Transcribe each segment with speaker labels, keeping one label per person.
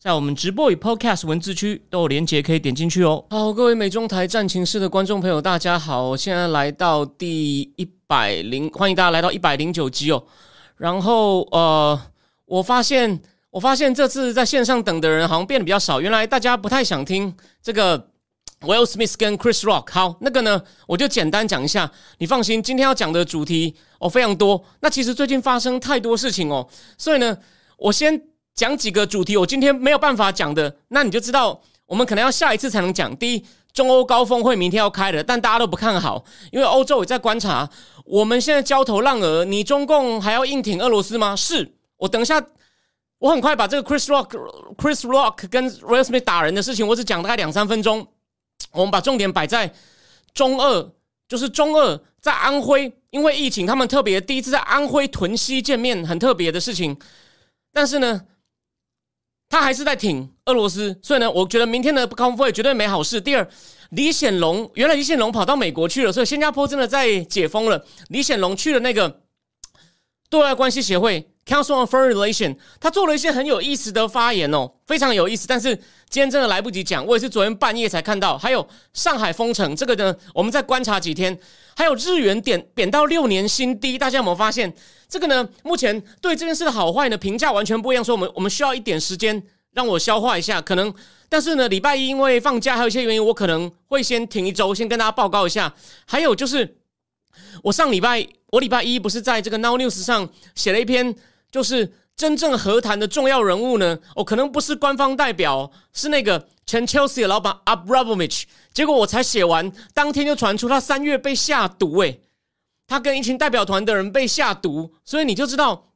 Speaker 1: 在我们直播与 Podcast 文字区都有连结，可以点进去哦。好，各位美中台战情室的观众朋友，大家好！我现在来到第一百零，欢迎大家来到一百零九集哦。然后呃，我发现我发现这次在线上等的人好像变得比较少，原来大家不太想听这个 Will Smith 跟 Chris Rock。好，那个呢，我就简单讲一下。你放心，今天要讲的主题哦非常多。那其实最近发生太多事情哦，所以呢，我先。讲几个主题，我今天没有办法讲的，那你就知道我们可能要下一次才能讲。第一，中欧高峰会明天要开了，但大家都不看好，因为欧洲也在观察。我们现在焦头烂额，你中共还要硬挺俄罗斯吗？是我等一下，我很快把这个 Chris Rock、Chris Rock 跟 Will Smith 打人的事情，我只讲大概两三分钟。我们把重点摆在中二，就是中二在安徽，因为疫情，他们特别第一次在安徽屯溪见面，很特别的事情。但是呢。他还是在挺俄罗斯，所以呢，我觉得明天的高峰会绝对没好事。第二，李显龙原来李显龙跑到美国去了，所以新加坡真的在解封了。李显龙去了那个对外关系协会 （Council on Foreign Relation，他做了一些很有意思的发言哦，非常有意思。但是今天真的来不及讲，我也是昨天半夜才看到。还有上海封城这个呢，我们再观察几天。还有日元贬贬到六年新低，大家有没有发现？这个呢，目前对这件事的好坏呢评价完全不一样。说我们我们需要一点时间让我消化一下，可能。但是呢，礼拜一因为放假，还有一些原因，我可能会先停一周，先跟大家报告一下。还有就是，我上礼拜我礼拜一不是在这个 Now News 上写了一篇，就是真正和谈的重要人物呢，哦，可能不是官方代表，是那个前 Chelsea 的老板 Abramovich。结果我才写完，当天就传出他三月被下毒，诶。他跟一群代表团的人被下毒，所以你就知道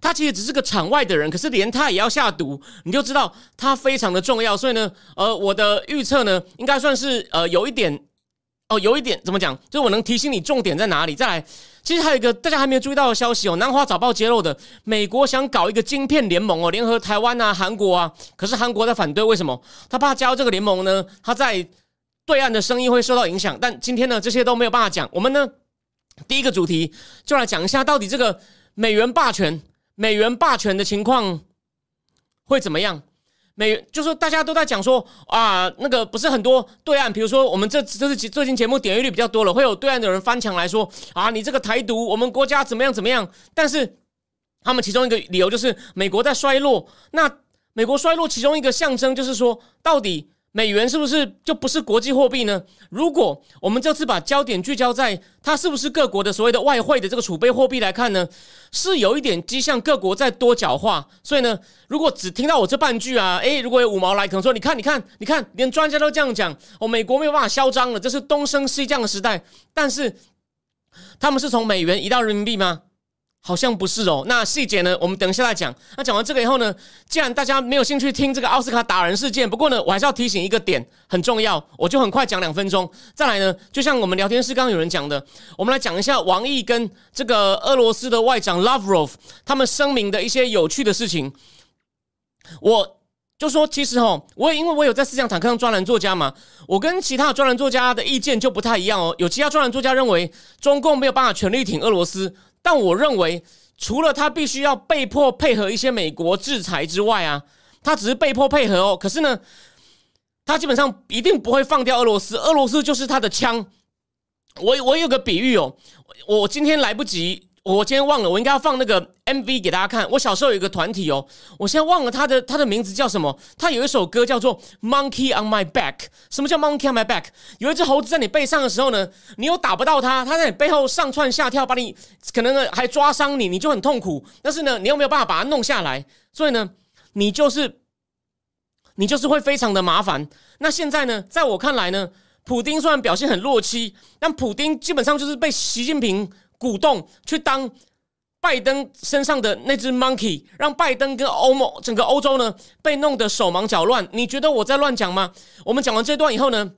Speaker 1: 他其实只是个场外的人，可是连他也要下毒，你就知道他非常的重要。所以呢，呃，我的预测呢，应该算是呃有一点哦，有一点怎么讲？就是我能提醒你重点在哪里。再来，其实还有一个大家还没有注意到的消息哦，南华早报揭露的，美国想搞一个晶片联盟哦，联合台湾啊、韩国啊，可是韩国在反对，为什么？他怕加入这个联盟呢？他在对岸的生意会受到影响。但今天呢，这些都没有办法讲，我们呢？第一个主题就来讲一下，到底这个美元霸权、美元霸权的情况会怎么样？美就是大家都在讲说啊，那个不是很多对岸，比如说我们这这是最近节目点击率比较多了，会有对岸的人翻墙来说啊，你这个台独，我们国家怎么样怎么样？但是他们其中一个理由就是美国在衰落，那美国衰落其中一个象征就是说，到底。美元是不是就不是国际货币呢？如果我们这次把焦点聚焦在它是不是各国的所谓的外汇的这个储备货币来看呢，是有一点迹象各国在多角化。所以呢，如果只听到我这半句啊，诶，如果有五毛来可能说，你看，你看，你看，连专家都这样讲，哦，美国没有办法嚣张了，这是东升西降的时代。但是他们是从美元移到人民币吗？好像不是哦，那细节呢？我们等一下再讲。那讲完这个以后呢，既然大家没有兴趣听这个奥斯卡打人事件，不过呢，我还是要提醒一个点，很重要，我就很快讲两分钟。再来呢，就像我们聊天室刚刚有人讲的，我们来讲一下王毅跟这个俄罗斯的外长 Lavrov 他们声明的一些有趣的事情。我就说，其实哈，我也因为我有在思想坦克上专栏作家嘛，我跟其他专栏作家的意见就不太一样哦。有其他专栏作家认为，中共没有办法全力挺俄罗斯。但我认为，除了他必须要被迫配合一些美国制裁之外啊，他只是被迫配合哦。可是呢，他基本上一定不会放掉俄罗斯，俄罗斯就是他的枪。我我有个比喻哦，我今天来不及。我今天忘了，我应该要放那个 MV 给大家看。我小时候有一个团体哦，我现在忘了他的他的名字叫什么。他有一首歌叫做《Monkey on My Back》。什么叫 Monkey on My Back？有一只猴子在你背上的时候呢，你又打不到它，它在你背后上窜下跳，把你可能还抓伤你，你就很痛苦。但是呢，你又没有办法把它弄下来，所以呢，你就是你就是会非常的麻烦。那现在呢，在我看来呢，普丁虽然表现很弱妻，但普丁基本上就是被习近平。鼓动去当拜登身上的那只 monkey，让拜登跟欧盟整个欧洲呢被弄得手忙脚乱。你觉得我在乱讲吗？我们讲完这段以后呢，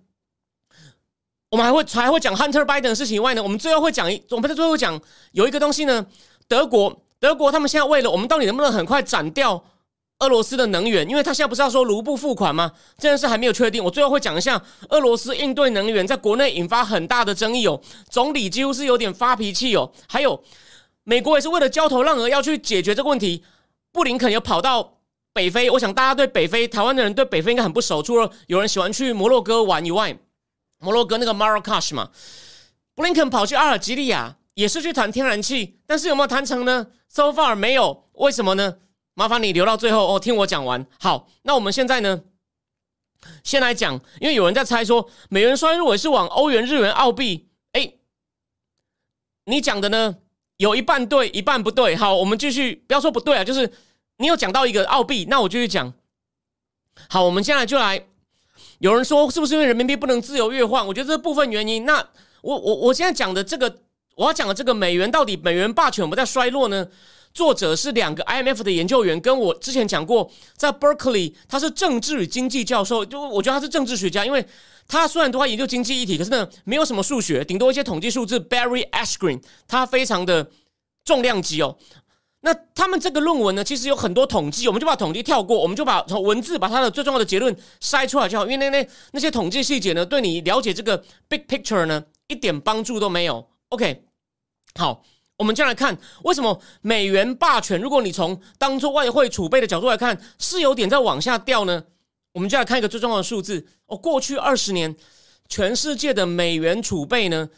Speaker 1: 我们还会还会讲 Hunter Biden 的事情以外呢，我们最后会讲一，我们在最后讲有一个东西呢，德国德国他们现在为了我们到底能不能很快斩掉俄罗斯的能源，因为他现在不是要说卢布付款吗？这件事还没有确定。我最后会讲一下俄罗斯应对能源在国内引发很大的争议哦，总理几乎是有点发脾气哦，还有美国也是为了焦头烂额要去解决这个问题，布林肯又跑到北非。我想大家对北非台湾的人对北非应该很不熟，除了有人喜欢去摩洛哥玩以外。摩洛哥那个 Marrakesh 嘛，布林肯跑去阿尔及利亚也是去谈天然气，但是有没有谈成呢？So far 没有，为什么呢？麻烦你留到最后哦，听我讲完。好，那我们现在呢，先来讲，因为有人在猜说美元衰弱是往欧元、日元、澳币。哎，你讲的呢，有一半对，一半不对。好，我们继续，不要说不对啊，就是你有讲到一个澳币，那我继续讲。好，我们现在就来。有人说是不是因为人民币不能自由兑换？我觉得这部分原因。那我我我现在讲的这个，我要讲的这个美元到底美元霸权有没有在衰落呢？作者是两个 IMF 的研究员，跟我之前讲过，在 Berkeley 他是政治与经济教授，就我觉得他是政治学家，因为他虽然都在研究经济议题，可是呢没有什么数学，顶多一些统计数字。Barry Ashgreen 他非常的重量级哦。那他们这个论文呢，其实有很多统计，我们就把统计跳过，我们就把从文字把它的最重要的结论筛出来就好。因为那那那些统计细节呢，对你了解这个 big picture 呢，一点帮助都没有。OK，好，我们就来看为什么美元霸权，如果你从当做外汇储备的角度来看，是有点在往下掉呢？我们就来看一个最重要的数字哦，过去二十年，全世界的美元储备呢，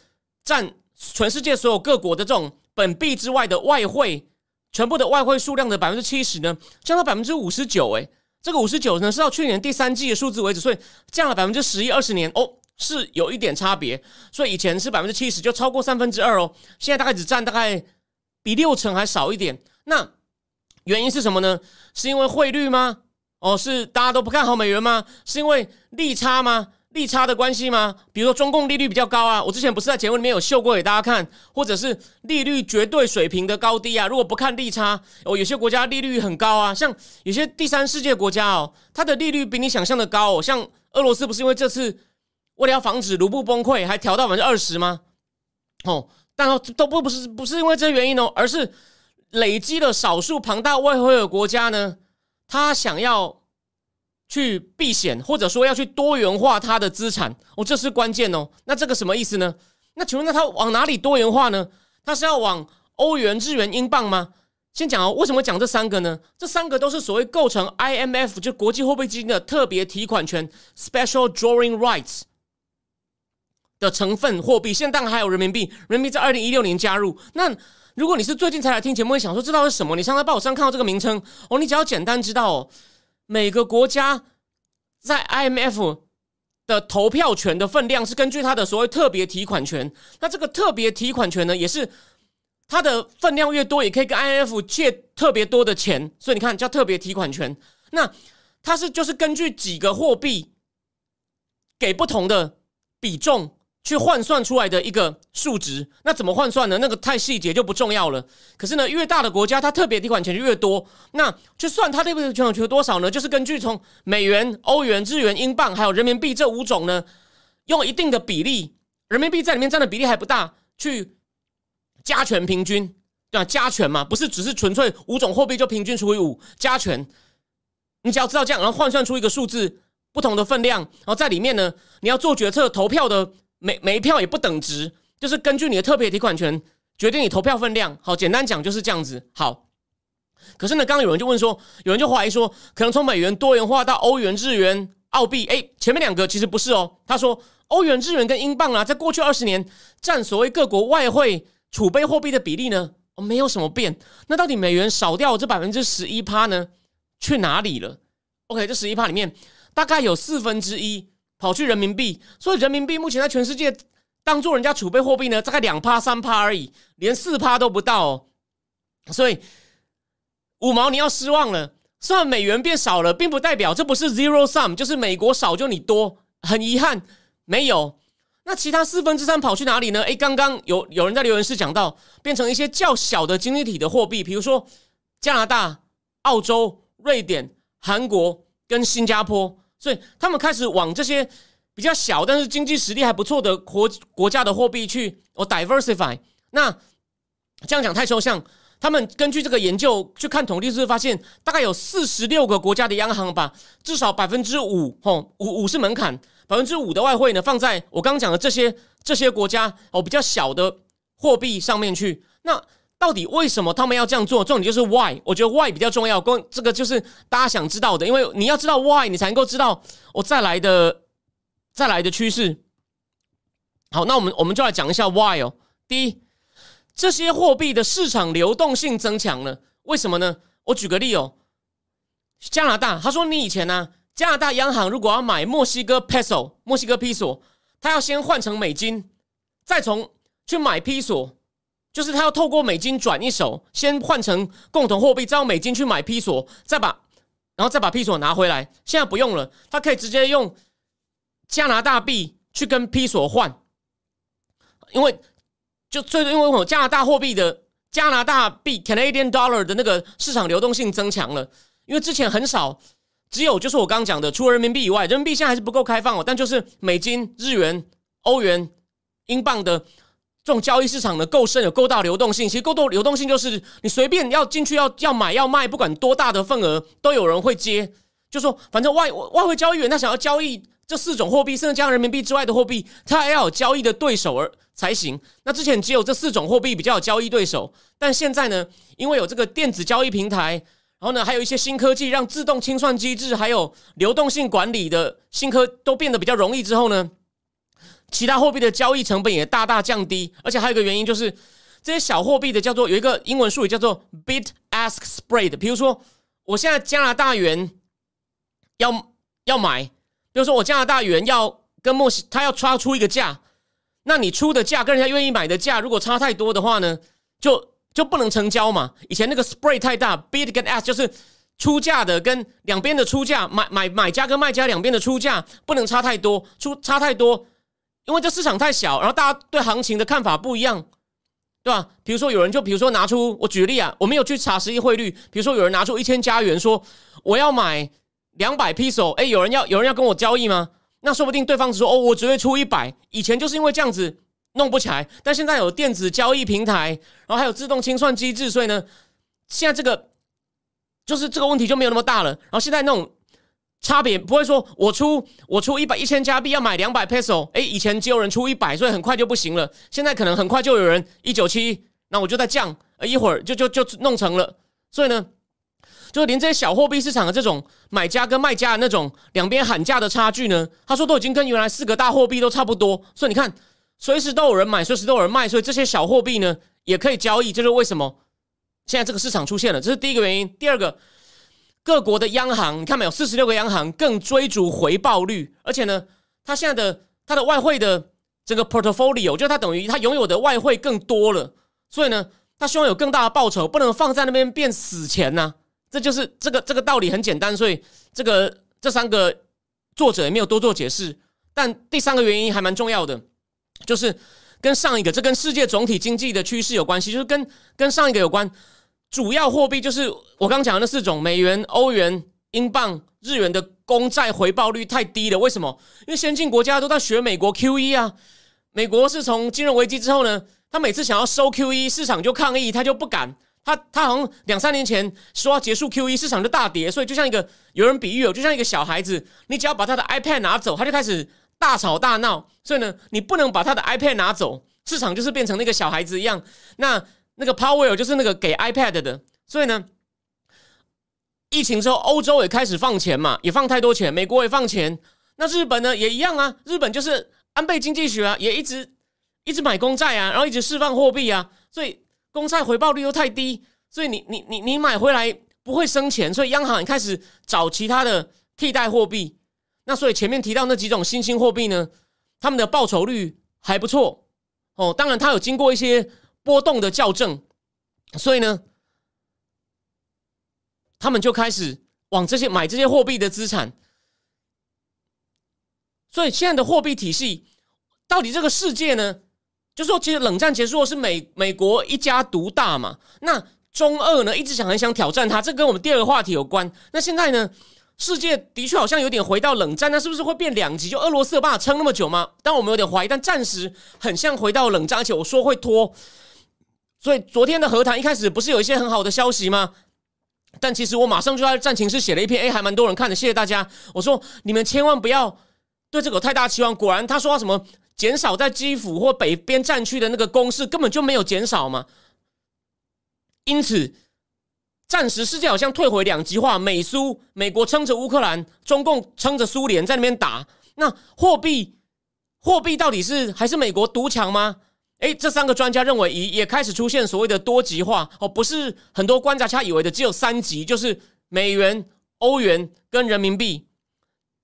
Speaker 1: 占全世界所有各国的这种本币之外的外汇。全部的外汇数量的百分之七十呢，降到百分之五十九。哎，这个五十九呢是到去年第三季的数字为止，所以降了百分之十一。二十年哦，是有一点差别。所以以前是百分之七十，就超过三分之二哦。现在大概只占大概比六成还少一点。那原因是什么呢？是因为汇率吗？哦，是大家都不看好美元吗？是因为利差吗？利差的关系吗？比如说中共利率比较高啊，我之前不是在节目里面有秀过给大家看，或者是利率绝对水平的高低啊。如果不看利差，哦，有些国家利率很高啊，像有些第三世界国家哦，它的利率比你想象的高。哦。像俄罗斯不是因为这次为了要防止卢布崩溃，还调到百分之二十吗？哦，但都不不是不是因为这原因哦，而是累积了少数庞大外汇的国家呢，他想要。去避险，或者说要去多元化他的资产，哦，这是关键哦。那这个什么意思呢？那请问，那他往哪里多元化呢？他是要往欧元、日元、英镑吗？先讲哦，为什么讲这三个呢？这三个都是所谓构成 IMF 就国际货币基金的特别提款权 （Special Drawing Rights） 的成分货币。现在当然还有人民币，人民币在二零一六年加入。那如果你是最近才来听节目，会想说这道是什么？你上在报纸上看到这个名称哦，你只要简单知道哦。每个国家在 IMF 的投票权的分量是根据它的所谓特别提款权。那这个特别提款权呢，也是它的分量越多，也可以跟 IMF 借特别多的钱。所以你看，叫特别提款权。那它是就是根据几个货币给不同的比重。去换算出来的一个数值，那怎么换算呢？那个太细节就不重要了。可是呢，越大的国家，它特别提款权就越多。那去算它特别提款权有多少呢？就是根据从美元、欧元、日元、英镑还有人民币这五种呢，用一定的比例，人民币在里面占的比例还不大，去加权平均，对吧？加权嘛，不是只是纯粹五种货币就平均除以五，加权。你只要知道这样，然后换算出一个数字，不同的分量，然后在里面呢，你要做决策投票的。每每一票也不等值，就是根据你的特别提款权决定你投票分量。好，简单讲就是这样子。好，可是呢，刚刚有人就问说，有人就怀疑说，可能从美元多元化到欧元、日元、澳币，哎，前面两个其实不是哦。他说，欧元、日元跟英镑啊，在过去二十年占所谓各国外汇储备货币的比例呢，没有什么变。那到底美元少掉这百分之十一趴呢，去哪里了？OK，这十一趴里面大概有四分之一。跑去人民币，所以人民币目前在全世界当做人家储备货币呢，大概两趴三趴而已，连四趴都不到。哦。所以五毛你要失望了。虽然美元变少了，并不代表这不是 zero sum，就是美国少就你多。很遗憾，没有。那其他四分之三跑去哪里呢？诶，刚刚有有人在留言室讲到，变成一些较小的经济体的货币，比如说加拿大、澳洲、瑞典、韩国跟新加坡。所以他们开始往这些比较小但是经济实力还不错的国国家的货币去哦 diversify。那这样讲太抽象。他们根据这个研究去看统计，是发现大概有四十六个国家的央行吧，至少百分之五，吼五五是门槛，百分之五的外汇呢放在我刚刚讲的这些这些国家哦比较小的货币上面去。那到底为什么他们要这样做？重点就是 why，我觉得 why 比较重要。跟这个就是大家想知道的，因为你要知道 why，你才能够知道我再来的再来的趋势。好，那我们我们就来讲一下 why 哦。第一。这些货币的市场流动性增强了，为什么呢？我举个例哦，加拿大，他说你以前呢，加拿大央行如果要买墨西哥 peso，墨西哥披索，他要先换成美金，再从去买披索，就是他要透过美金转一手，先换成共同货币，再用美金去买披索，再把，然后再把披索拿回来。现在不用了，他可以直接用加拿大币去跟披索换，因为。就最因为我加拿大货币的加拿大币 Canadian Dollar 的那个市场流动性增强了，因为之前很少，只有就是我刚刚讲的，除了人民币以外，人民币现在还是不够开放哦。但就是美金、日元、欧元、英镑的这种交易市场呢，够深，有够大流动性。其实够多流动性就是你随便要进去要要买要卖，不管多大的份额，都有人会接。就说反正外外汇交易员他想要交易。这四种货币，甚至加上人民币之外的货币，他还要有交易的对手而才行。那之前只有这四种货币比较有交易对手，但现在呢，因为有这个电子交易平台，然后呢，还有一些新科技，让自动清算机制还有流动性管理的新科都变得比较容易之后呢，其他货币的交易成本也大大降低。而且还有一个原因就是，这些小货币的叫做有一个英文术语叫做 bid ask spread。比如说，我现在加拿大元要要买。比如说，我加拿大元要跟墨西，他要差出一个价，那你出的价跟人家愿意买的价如果差太多的话呢，就就不能成交嘛。以前那个 spread 太大，bid 跟 ask 就是出价的跟两边的出价，买买买家跟卖家两边的出价不能差太多，出差太多，因为这市场太小，然后大家对行情的看法不一样，对吧？比如说有人就比如说拿出我举例啊，我没有去查实际汇率，比如说有人拿出一千加元说我要买。两百 p i s o，哎，有人要有人要跟我交易吗？那说不定对方只说哦，我只会出一百。以前就是因为这样子弄不起来，但现在有电子交易平台，然后还有自动清算机制，所以呢，现在这个就是这个问题就没有那么大了。然后现在那种差别不会说我出我出一百一千加币要买两百 peso，哎，以前只有人出一百，所以很快就不行了。现在可能很快就有人一九七，那我就在降，呃一会儿就就就弄成了。所以呢。就连这些小货币市场的这种买家跟卖家的那种两边喊价的差距呢，他说都已经跟原来四个大货币都差不多，所以你看，随时都有人买，随时都有人卖，所以这些小货币呢也可以交易，这是为什么现在这个市场出现了？这是第一个原因。第二个，各国的央行，你看没有，四十六个央行更追逐回报率，而且呢，他现在的他的外汇的这个 portfolio，就他等于他拥有的外汇更多了，所以呢，他希望有更大的报酬，不能放在那边变死钱呐。这就是这个这个道理很简单，所以这个这三个作者也没有多做解释。但第三个原因还蛮重要的，就是跟上一个这跟世界总体经济的趋势有关系，就是跟跟上一个有关。主要货币就是我刚讲的那四种：美元、欧元、英镑、日元的公债回报率太低了。为什么？因为先进国家都在学美国 QE 啊。美国是从金融危机之后呢，他每次想要收 QE，市场就抗议，他就不敢。他他好像两三年前说要结束 Q E，市场就大跌，所以就像一个有人比喻哦，就像一个小孩子，你只要把他的 iPad 拿走，他就开始大吵大闹。所以呢，你不能把他的 iPad 拿走，市场就是变成那个小孩子一样。那那个 Power 就是那个给 iPad 的。所以呢，疫情之后，欧洲也开始放钱嘛，也放太多钱，美国也放钱。那日本呢，也一样啊，日本就是安倍经济学啊，也一直一直买公债啊，然后一直释放货币啊，所以。公债回报率又太低，所以你你你你买回来不会生钱，所以央行也开始找其他的替代货币。那所以前面提到那几种新兴货币呢，他们的报酬率还不错哦。当然，它有经过一些波动的校正，所以呢，他们就开始往这些买这些货币的资产。所以现在的货币体系到底这个世界呢？就说，其实冷战结束是美美国一家独大嘛？那中二呢一直想很想挑战它，这跟我们第二个话题有关。那现在呢，世界的确好像有点回到冷战，那是不是会变两极？就俄罗斯有办法撑那么久吗？但我们有点怀疑，但暂时很像回到冷战，而且我说会拖。所以昨天的和谈一开始不是有一些很好的消息吗？但其实我马上就在战情室写了一篇，哎，还蛮多人看的，谢谢大家。我说你们千万不要对这个有太大期望。果然他说什么减少在基辅或北边战区的那个攻势根本就没有减少嘛，因此。暂时世界好像退回两极化，美苏美国撑着乌克兰，中共撑着苏联在那边打。那货币货币到底是还是美国独强吗？诶，这三个专家认为也也开始出现所谓的多极化哦，不是很多观察家以为的只有三极，就是美元、欧元跟人民币。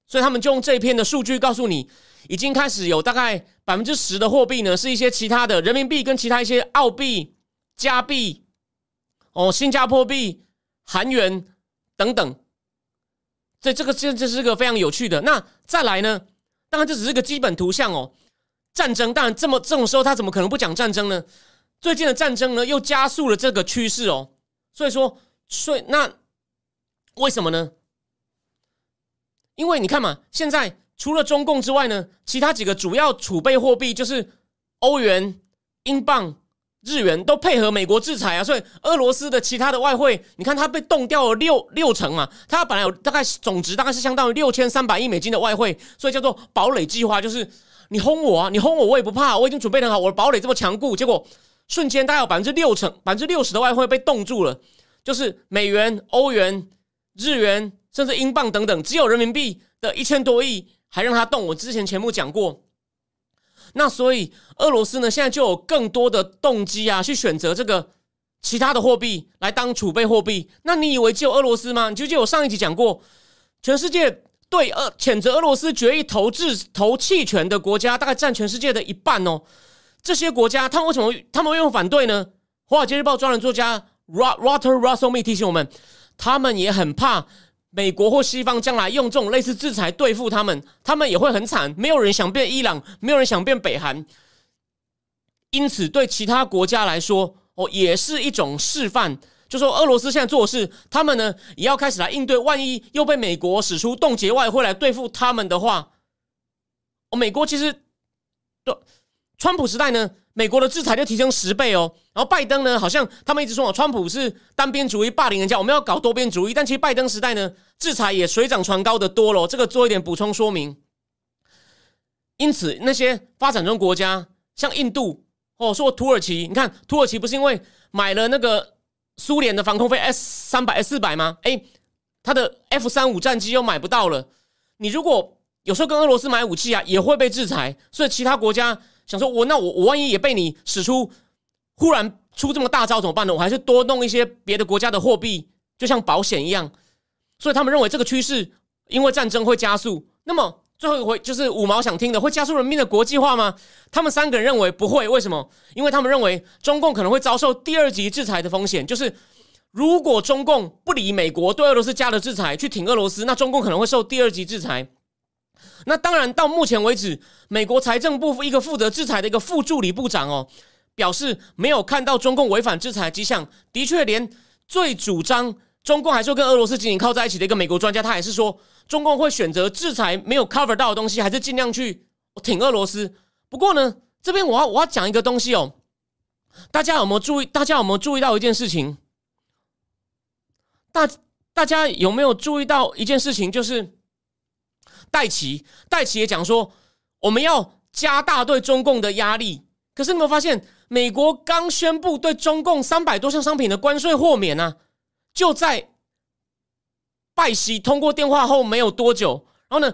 Speaker 1: 所以他们就用这一篇的数据告诉你，已经开始有大概百分之十的货币呢是一些其他的人民币跟其他一些澳币、加币。哦，新加坡币、韩元等等，所以这个这这是个非常有趣的。那再来呢？当然这只是个基本图像哦。战争当然这么这种时候，他怎么可能不讲战争呢？最近的战争呢，又加速了这个趋势哦。所以说，所以那为什么呢？因为你看嘛，现在除了中共之外呢，其他几个主要储备货币就是欧元、英镑。日元都配合美国制裁啊，所以俄罗斯的其他的外汇，你看它被冻掉了六六成嘛，它本来有大概总值大概是相当于六千三百亿美金的外汇，所以叫做堡垒计划，就是你轰我啊，你轰我我也不怕，我已经准备很好，我的堡垒这么强固，结果瞬间大概有百分之六成百分之六十的外汇被冻住了，就是美元、欧元、日元，甚至英镑等等，只有人民币的一千多亿还让它动。我之前节目讲过。那所以俄罗斯呢，现在就有更多的动机啊，去选择这个其他的货币来当储备货币。那你以为只有俄罗斯吗？你就记得我上一集讲过，全世界对俄谴责俄罗斯决议投掷投弃权的国家，大概占全世界的一半哦。这些国家，他们为什么他们为什么反对呢？华尔街日报专栏作家 Rotter Russell Me 提醒我们，他们也很怕。美国或西方将来用这种类似制裁对付他们，他们也会很惨。没有人想变伊朗，没有人想变北韩。因此，对其他国家来说，哦，也是一种示范。就说俄罗斯现在做事，他们呢也要开始来应对。万一又被美国使出冻结外汇来对付他们的话，哦，美国其实对川普时代呢。美国的制裁就提升十倍哦，然后拜登呢，好像他们一直说哦，川普是单边主义霸凌人家，我们要搞多边主义。但其实拜登时代呢，制裁也水涨船高的多了。这个做一点补充说明。因此，那些发展中国家，像印度哦，说土耳其，你看土耳其不是因为买了那个苏联的防空飞 S 三百 S 四百吗？哎，他的 F 三五战机又买不到了。你如果有时候跟俄罗斯买武器啊，也会被制裁。所以其他国家。想说，我那我我万一也被你使出，忽然出这么大招怎么办呢？我还是多弄一些别的国家的货币，就像保险一样。所以他们认为这个趋势，因为战争会加速。那么最后一回就是五毛想听的，会加速人民的国际化吗？他们三个人认为不会。为什么？因为他们认为中共可能会遭受第二级制裁的风险。就是如果中共不理美国对俄罗斯加的制裁，去挺俄罗斯，那中共可能会受第二级制裁。那当然，到目前为止，美国财政部一个负责制裁的一个副助理部长哦，表示没有看到中共违反制裁迹象。的确，连最主张中共还是跟俄罗斯紧紧靠在一起的一个美国专家，他也是说，中共会选择制裁没有 cover 到的东西，还是尽量去挺俄罗斯。不过呢，这边我要我要讲一个东西哦，大家有没有注意？大家有没有注意到一件事情？大大家有没有注意到一件事情？就是。戴奇，戴奇也讲说，我们要加大对中共的压力。可是你有没有发现，美国刚宣布对中共三百多项商品的关税豁免呢？就在拜习通过电话后没有多久，然后呢，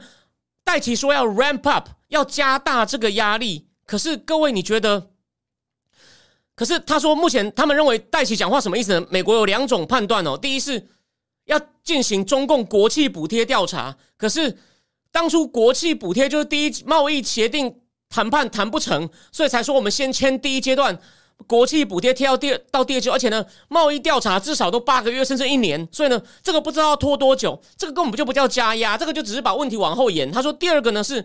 Speaker 1: 戴奇说要 ramp up，要加大这个压力。可是各位，你觉得？可是他说，目前他们认为戴奇讲话什么意思呢？美国有两种判断哦。第一是要进行中共国企补贴调查，可是。当初国企补贴就是第一贸易协定谈判谈不成，所以才说我们先签第一阶段国企补贴贴到第到第二季而且呢，贸易调查至少都八个月甚至一年，所以呢，这个不知道要拖多久，这个根本就不叫加压，这个就只是把问题往后延。他说第二个呢是，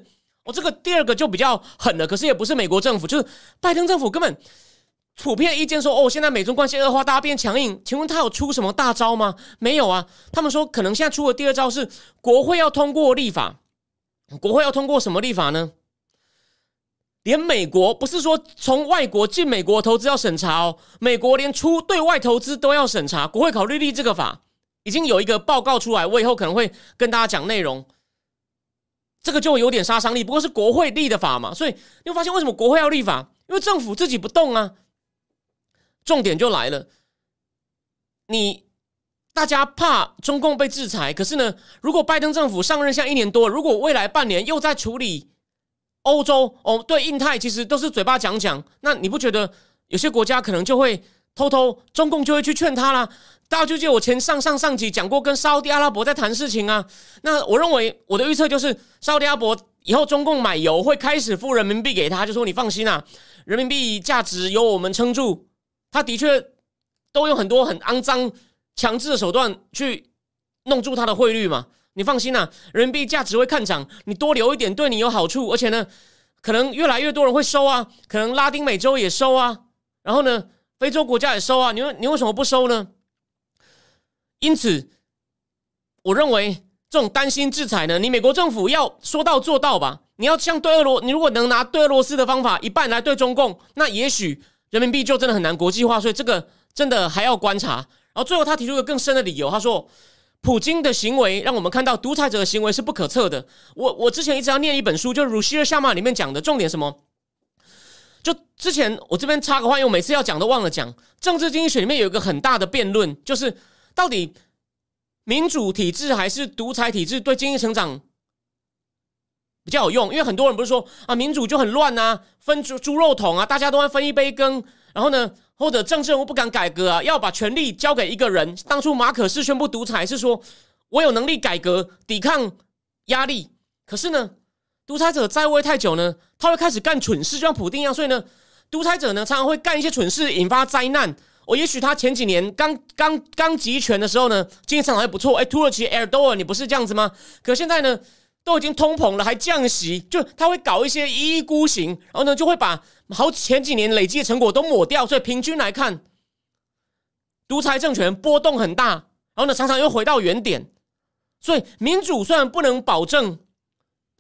Speaker 1: 哦这个第二个就比较狠了，可是也不是美国政府，就是拜登政府根本普遍意见说，哦，现在美中关系恶化，大家变强硬。请问他有出什么大招吗？没有啊。他们说，可能现在出的第二招是国会要通过立法。国会要通过什么立法呢？连美国不是说从外国进美国投资要审查哦，美国连出对外投资都要审查。国会考虑立这个法，已经有一个报告出来，我以后可能会跟大家讲内容。这个就有点杀伤力，不过是国会立的法嘛，所以你会发现为什么国会要立法？因为政府自己不动啊。重点就来了，你大家怕中共被制裁，可是呢，如果拜登政府上任下一年多，如果未来半年又在处理欧洲哦，对印太其实都是嘴巴讲讲，那你不觉得有些国家可能就会偷偷中共就会去劝他啦？大家就记得我前上上上集讲过，跟沙特阿拉伯在谈事情啊。那我认为我的预测就是，沙特阿拉伯以后中共买油会开始付人民币给他，就说你放心啊，人民币价值由我们撑住。他的确都用很多很肮脏、强制的手段去弄住他的汇率嘛？你放心啊，人民币价值会看涨，你多留一点对你有好处，而且呢，可能越来越多人会收啊，可能拉丁美洲也收啊，然后呢，非洲国家也收啊，你你为什么不收呢？因此，我认为这种担心制裁呢，你美国政府要说到做到吧？你要像对俄罗，你如果能拿对俄罗斯的方法一半来对中共，那也许。人民币就真的很难国际化，所以这个真的还要观察。然后最后他提出一个更深的理由，他说：“普京的行为让我们看到独裁者的行为是不可测的。”我我之前一直要念一本书，就是《鲁西尔下马》里面讲的重点什么？就之前我这边插个话，因为我每次要讲都忘了讲。政治经济学里面有一个很大的辩论，就是到底民主体制还是独裁体制对经济成长？比较有用，因为很多人不是说啊，民主就很乱呐，分猪猪肉桶啊，大家都要分一杯羹，然后呢，或者政治人物不敢改革啊，要把权力交给一个人。当初马可是宣布独裁是说，我有能力改革，抵抗压力。可是呢，独裁者在位太久呢，他会开始干蠢事，就像普丁一样。所以呢，独裁者呢，常常会干一些蠢事，引发灾难。我也许他前几年刚刚刚集权的时候呢，经济成长还不错。哎，土耳其埃尔多尔，你不是这样子吗？可现在呢？都已经通膨了，还降息，就他会搞一些一意孤行，然后呢，就会把好前几年累积的成果都抹掉。所以平均来看，独裁政权波动很大，然后呢，常常又回到原点。所以民主虽然不能保证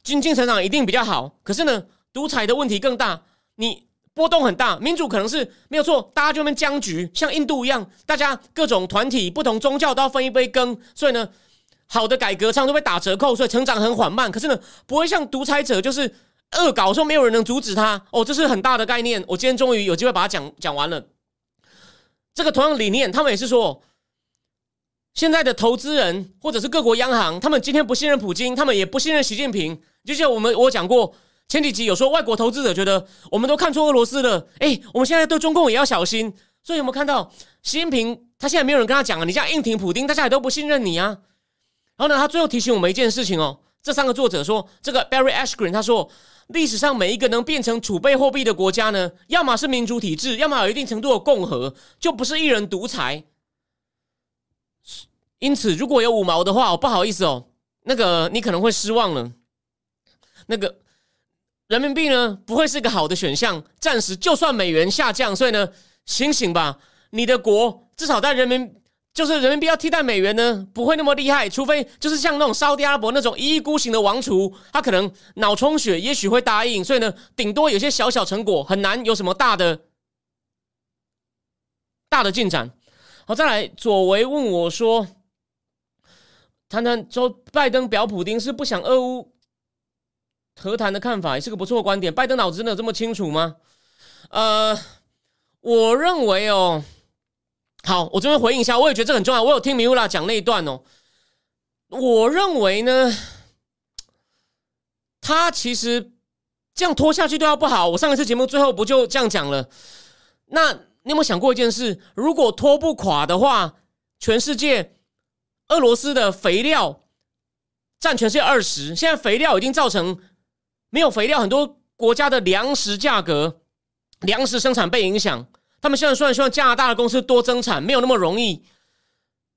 Speaker 1: 经济成长一定比较好，可是呢，独裁的问题更大。你波动很大，民主可能是没有错，大家就那边僵局，像印度一样，大家各种团体、不同宗教都要分一杯羹，所以呢。好的改革常常都被打折扣，所以成长很缓慢。可是呢，不会像独裁者就是恶搞，说没有人能阻止他。哦，这是很大的概念。我今天终于有机会把它讲讲完了。这个同样理念，他们也是说，现在的投资人或者是各国央行，他们今天不信任普京，他们也不信任习近平。就像我们我讲过前几集有说，外国投资者觉得我们都看错俄罗斯了。哎，我们现在对中共也要小心。所以有没有看到习近平？他现在没有人跟他讲啊，你这样硬挺普京，大家也都不信任你啊。然后呢，他最后提醒我们一件事情哦。这三个作者说，这个 Barry Ashgren 他说，历史上每一个能变成储备货币的国家呢，要么是民主体制，要么有一定程度的共和，就不是一人独裁。因此，如果有五毛的话，我不好意思哦，那个你可能会失望了。那个人民币呢，不会是一个好的选项。暂时就算美元下降，所以呢，醒醒吧，你的国至少在人民。就是人民币要替代美元呢，不会那么厉害，除非就是像那种沙特阿拉伯那种一意孤行的王储，他可能脑充血，也许会答应。所以呢，顶多有些小小成果，很难有什么大的大的进展。好，再来，左维问我说，谈谈周拜登表普丁是不想俄乌和谈的看法，也是个不错的观点。拜登脑子真的有这么清楚吗？呃，我认为哦。好，我这边回应一下，我也觉得这很重要。我有听米乌拉讲那一段哦。我认为呢，他其实这样拖下去对他不好。我上一次节目最后不就这样讲了？那你有没有想过一件事？如果拖不垮的话，全世界俄罗斯的肥料占全世界二十，现在肥料已经造成没有肥料，很多国家的粮食价格、粮食生产被影响。他们现在虽然希望加拿大的公司多增产，没有那么容易。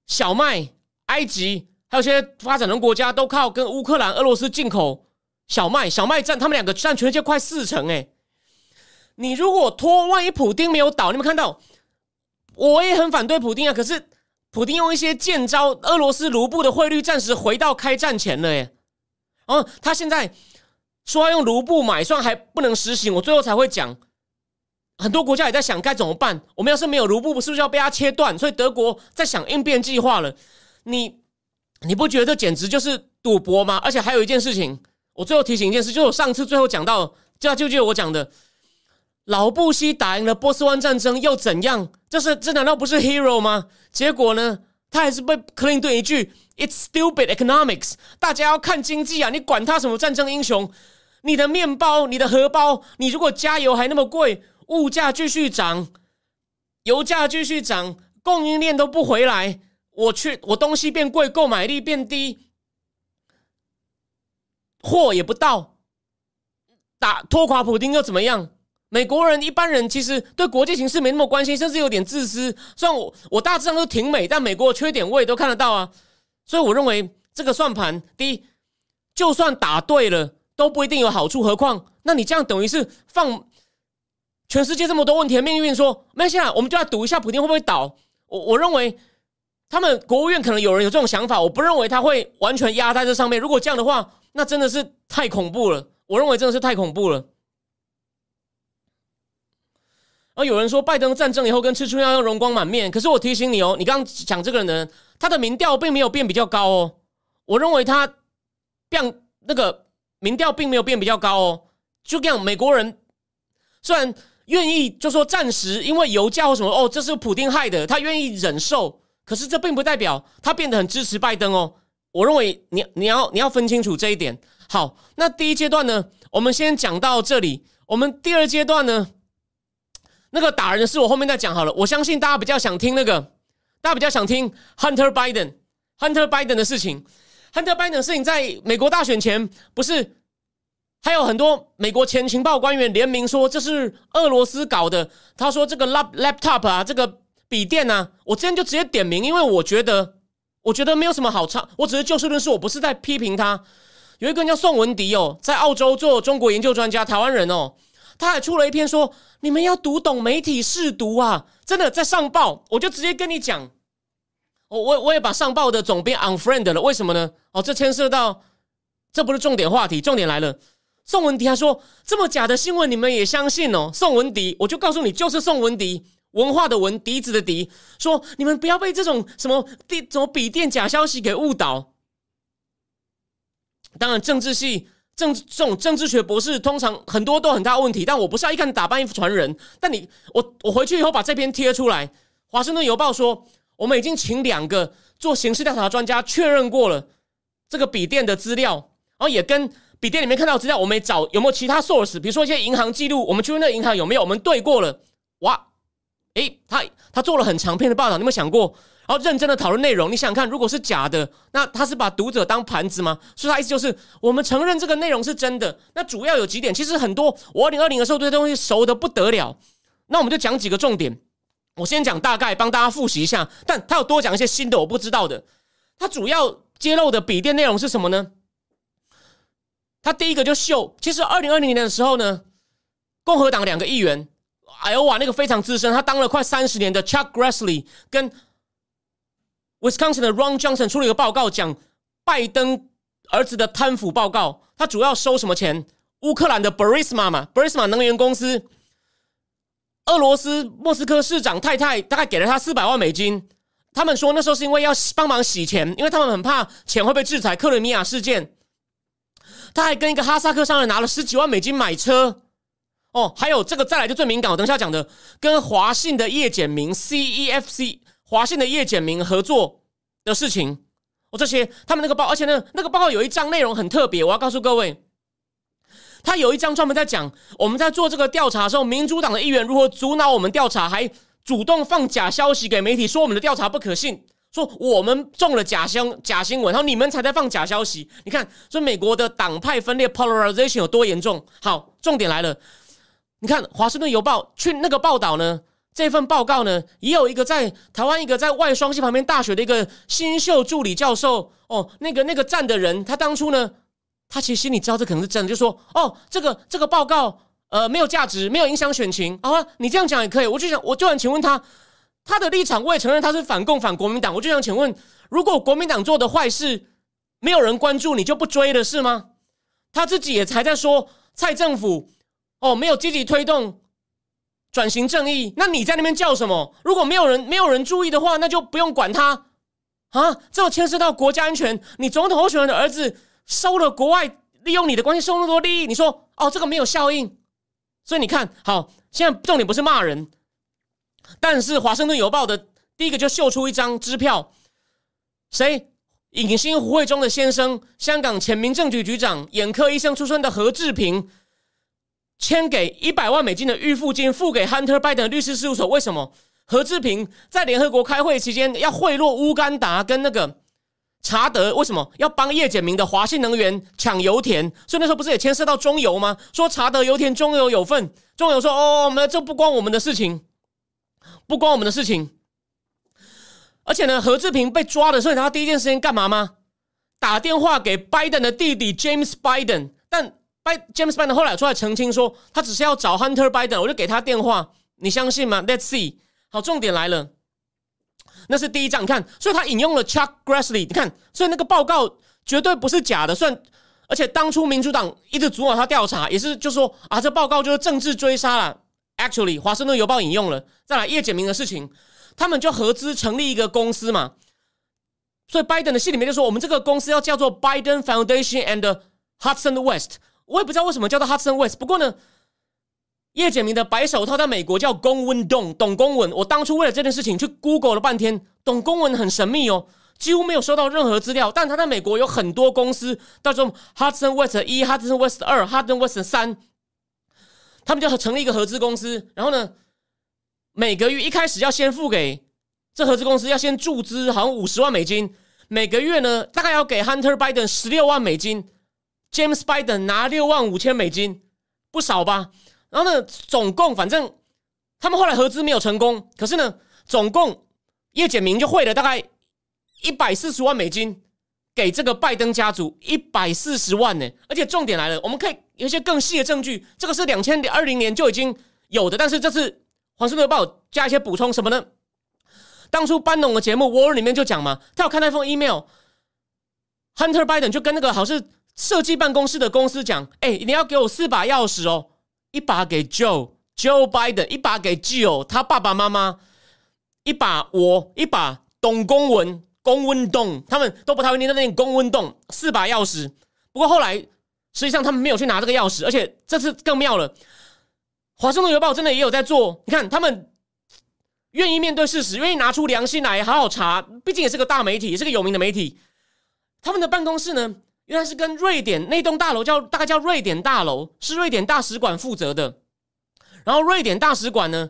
Speaker 1: 小麦、埃及还有些发展中国家都靠跟乌克兰、俄罗斯进口小麦，小麦占他们两个占全世界快四成。哎，
Speaker 2: 你如果拖，万一普丁没有倒，你们看到，我也很反对普丁啊。可是普丁用一些剑招，俄罗斯卢布的汇率暂时回到开战前了耶。哦他现在说要用卢布买，算还不能实行，我最后才会讲。很多国家也在想该怎么办。我们要是没有卢布，是不是要被他切断？所以德国在想应变计划了。你你不觉得这简直就是赌博吗？而且还有一件事情，我最后提醒一件事，就是我上次最后讲到，就就就我讲的，老布希打赢了波斯湾战争又怎样？这是这难道不是 hero 吗？结果呢，他还是被克林顿一句 "It's stupid economics"。大家要看经济啊，你管他什么战争英雄？你的面包、你的荷包，你如果加油还那么贵。物价继续涨，油价继续涨，供应链都不回来，我去，我东西变贵，购买力变低，货也不到，打拖垮普丁又怎么样？美国人一般人其实对国际形势没那么关心，甚至有点自私。虽然我我大致上都挺美，但美国的缺点我也都看得到啊。所以我认为这个算盘，第一，就算打对了都不一定有好处，何况那你这样等于是放。全世界这么多问题，命运说没事啊，我们就来赌一下，普京会不会倒？我我认为他们国务院可能有人有这种想法，我不认为他会完全压在这上面。如果这样的话，那真的是太恐怖了。我认为真的是太恐怖了。而有人说拜登战争以后跟吃春药容光满面，可是我提醒你哦，你刚刚讲这个人，他的民调并没有变比较高哦。我认为他变那个民调并没有变比较高哦。就这样，美国人虽然。愿意就说暂时因为油价或什么哦，这是普丁害的，他愿意忍受。可是这并不代表他变得很支持拜登哦。我认为你你要你要分清楚这一点。好，那第一阶段呢，我们先讲到这里。我们第二阶段呢，那个打人的事我后面再讲好了。我相信大家比较想听那个，大家比较想听 Hunter Biden，Hunter Biden 的事情。Hunter Biden 的事情在美国大选前不是。还有很多美国前情报官员联名说这是俄罗斯搞的。他说这个 lap laptop 啊，这个笔电呢，我之前就直接点名，因为我觉得我觉得没有什么好唱，我只是就事论事，我不是在批评他。有一个人叫宋文迪哦，在澳洲做中国研究专家，台湾人哦，他还出了一篇说你们要读懂媒体试读啊，真的在上报，我就直接跟你讲，我我我也把上报的总编 unfriend 了，为什么呢？哦，这牵涉到这不是重点话题，重点来了。宋文迪他说：“这么假的新闻，你们也相信哦？”宋文迪，我就告诉你，就是宋文迪，文化的文，笛子的笛，说你们不要被这种什么电、什么笔电假消息给误导。当然，政治系政这种政治学博士，通常很多都很大问题。但我不是要一看打扮衣服传人。但你，我我回去以后把这篇贴出来。华盛顿邮报说，我们已经请两个做刑事调查专家确认过了这个笔电的资料，然后也跟。笔电里面看到资料，我们也找有没有其他 source，比如说一些银行记录，我们去问那银行有没有，我们对过了，哇，诶，他他做了很长篇的报道，你有没有想过？然后认真的讨论内容，你想想看，如果是假的，那他是把读者当盘子吗？所以他意思就是，我们承认这个内容是真的。那主要有几点，其实很多，我二零二零的时候对这东西熟的不得了。那我们就讲几个重点，我先讲大概，帮大家复习一下。但他有多讲一些新的我不知道的。他主要揭露的笔电内容是什么呢？他第一个就秀，其实二零二零年的时候呢，共和党两个议员，哎呦哇，那个非常资深，他当了快三十年的 Chuck Grassley 跟 Wisconsin 的 Ron Johnson 出了一个报告，讲拜登儿子的贪腐报告。他主要收什么钱？乌克兰的 Burisma 嘛，Burisma 能源公司，俄罗斯莫斯科市长太太大概给了他四百万美金。他们说那时候是因为要帮忙洗钱，因为他们很怕钱会被制裁，克里米亚事件。他还跟一个哈萨克商人拿了十几万美金买车，哦，还有这个再来就最敏感，我等下讲的，跟华信的叶简明 （CEFC） 华信的叶简明合作的事情，哦，这些他们那个报，而且呢，那个报告有一章内容很特别，我要告诉各位，他有一章专门在讲我们在做这个调查的时候，民主党的议员如何阻挠我们调查，还主动放假消息给媒体，说我们的调查不可信。说我们中了假新假新闻，然后你们才在放假消息。你看，说美国的党派分裂 （polarization） 有多严重？好，重点来了。你看《华盛顿邮报》去那个报道呢，这份报告呢，也有一个在台湾一个在外双溪旁边大学的一个新秀助理教授哦，那个那个站的人，他当初呢，他其实心里知道这可能是真的，就说哦，这个这个报告呃没有价值，没有影响选情。好啊，你这样讲也可以。我就想，我就想请问他，他的立场我也承认他是反共反国民党。我就想请问，如果国民党做的坏事没有人关注，你就不追了是吗？他自己也才在说蔡政府哦没有积极推动。转型正义，那你在那边叫什么？如果没有人没有人注意的话，那就不用管他啊！这牵涉到国家安全，你总统候选人的儿子收了国外利用你的关系收那么多利益，你说哦，这个没有效应，所以你看好，现在重点不是骂人，但是《华盛顿邮报》的第一个就秀出一张支票，谁？影星胡慧中的先生，香港前民政局局长、眼科医生出身的何志平。签给一百万美金的预付金付给 Hunter Biden 律师事务所，为什么？何志平在联合国开会期间要贿赂乌干达跟那个查德，为什么要帮叶简明的华信能源抢油田？所以那时候不是也牵涉到中油吗？说查德油田中油有份，中油说哦，没，这不关我们的事情，不关我们的事情。而且呢，何志平被抓的时候，他第一件事情干嘛吗？打电话给 Biden 的弟弟 James Biden，但。拜 James Biden 后来出来澄清说，他只是要找 Hunter Biden，我就给他电话，你相信吗？Let's see。好，重点来了，那是第一章，你看，所以他引用了 Chuck Grassley，你看，所以那个报告绝对不是假的，算，而且当初民主党一直阻挠他调查，也是就说啊，这报告就是政治追杀了。Actually，华盛顿邮报引用了，再来叶简明的事情，他们就合资成立一个公司嘛，所以 Biden 的信里面就说，我们这个公司要叫做 Biden Foundation and Hudson West。我也不知道为什么叫做 Hudson West，不过呢，叶简明的白手套在美国叫公文董董公文。我当初为了这件事情去 Google 了半天，董公文很神秘哦，几乎没有收到任何资料。但他在美国有很多公司，叫做 Hudson West 一、Hudson West 二、Hudson West 三，他们就成立一个合资公司。然后呢，每个月一开始要先付给这合资公司要先注资，好像五十万美金。每个月呢，大概要给 Hunter Biden 十六万美金。James Biden 拿六万五千美金，不少吧？然后呢，总共反正他们后来合资没有成功，可是呢，总共叶简明就汇了大概一百四十万美金给这个拜登家族，一百四十万呢。而且重点来了，我们可以有一些更细的证据，这个是两千二零年就已经有的，但是这次《华盛顿邮报》加一些补充什么呢？当初班农的节目《War》里面就讲嘛，他有看那封 email，Hunter Biden 就跟那个好像是。设计办公室的公司讲：“哎，你要给我四把钥匙哦，一把给 Joe Joe Biden，一把给 Jill 他爸爸妈妈，一把我，一把董公文公温洞，他们都不太会念那念公温洞，四把钥匙。不过后来实际上他们没有去拿这个钥匙，而且这次更妙了，《华盛顿邮报》真的也有在做。你看，他们愿意面对事实，愿意拿出良心来好好查，毕竟也是个大媒体，也是个有名的媒体。他们的办公室呢？”原来是跟瑞典那栋大楼叫大概叫瑞典大楼，是瑞典大使馆负责的。然后瑞典大使馆呢，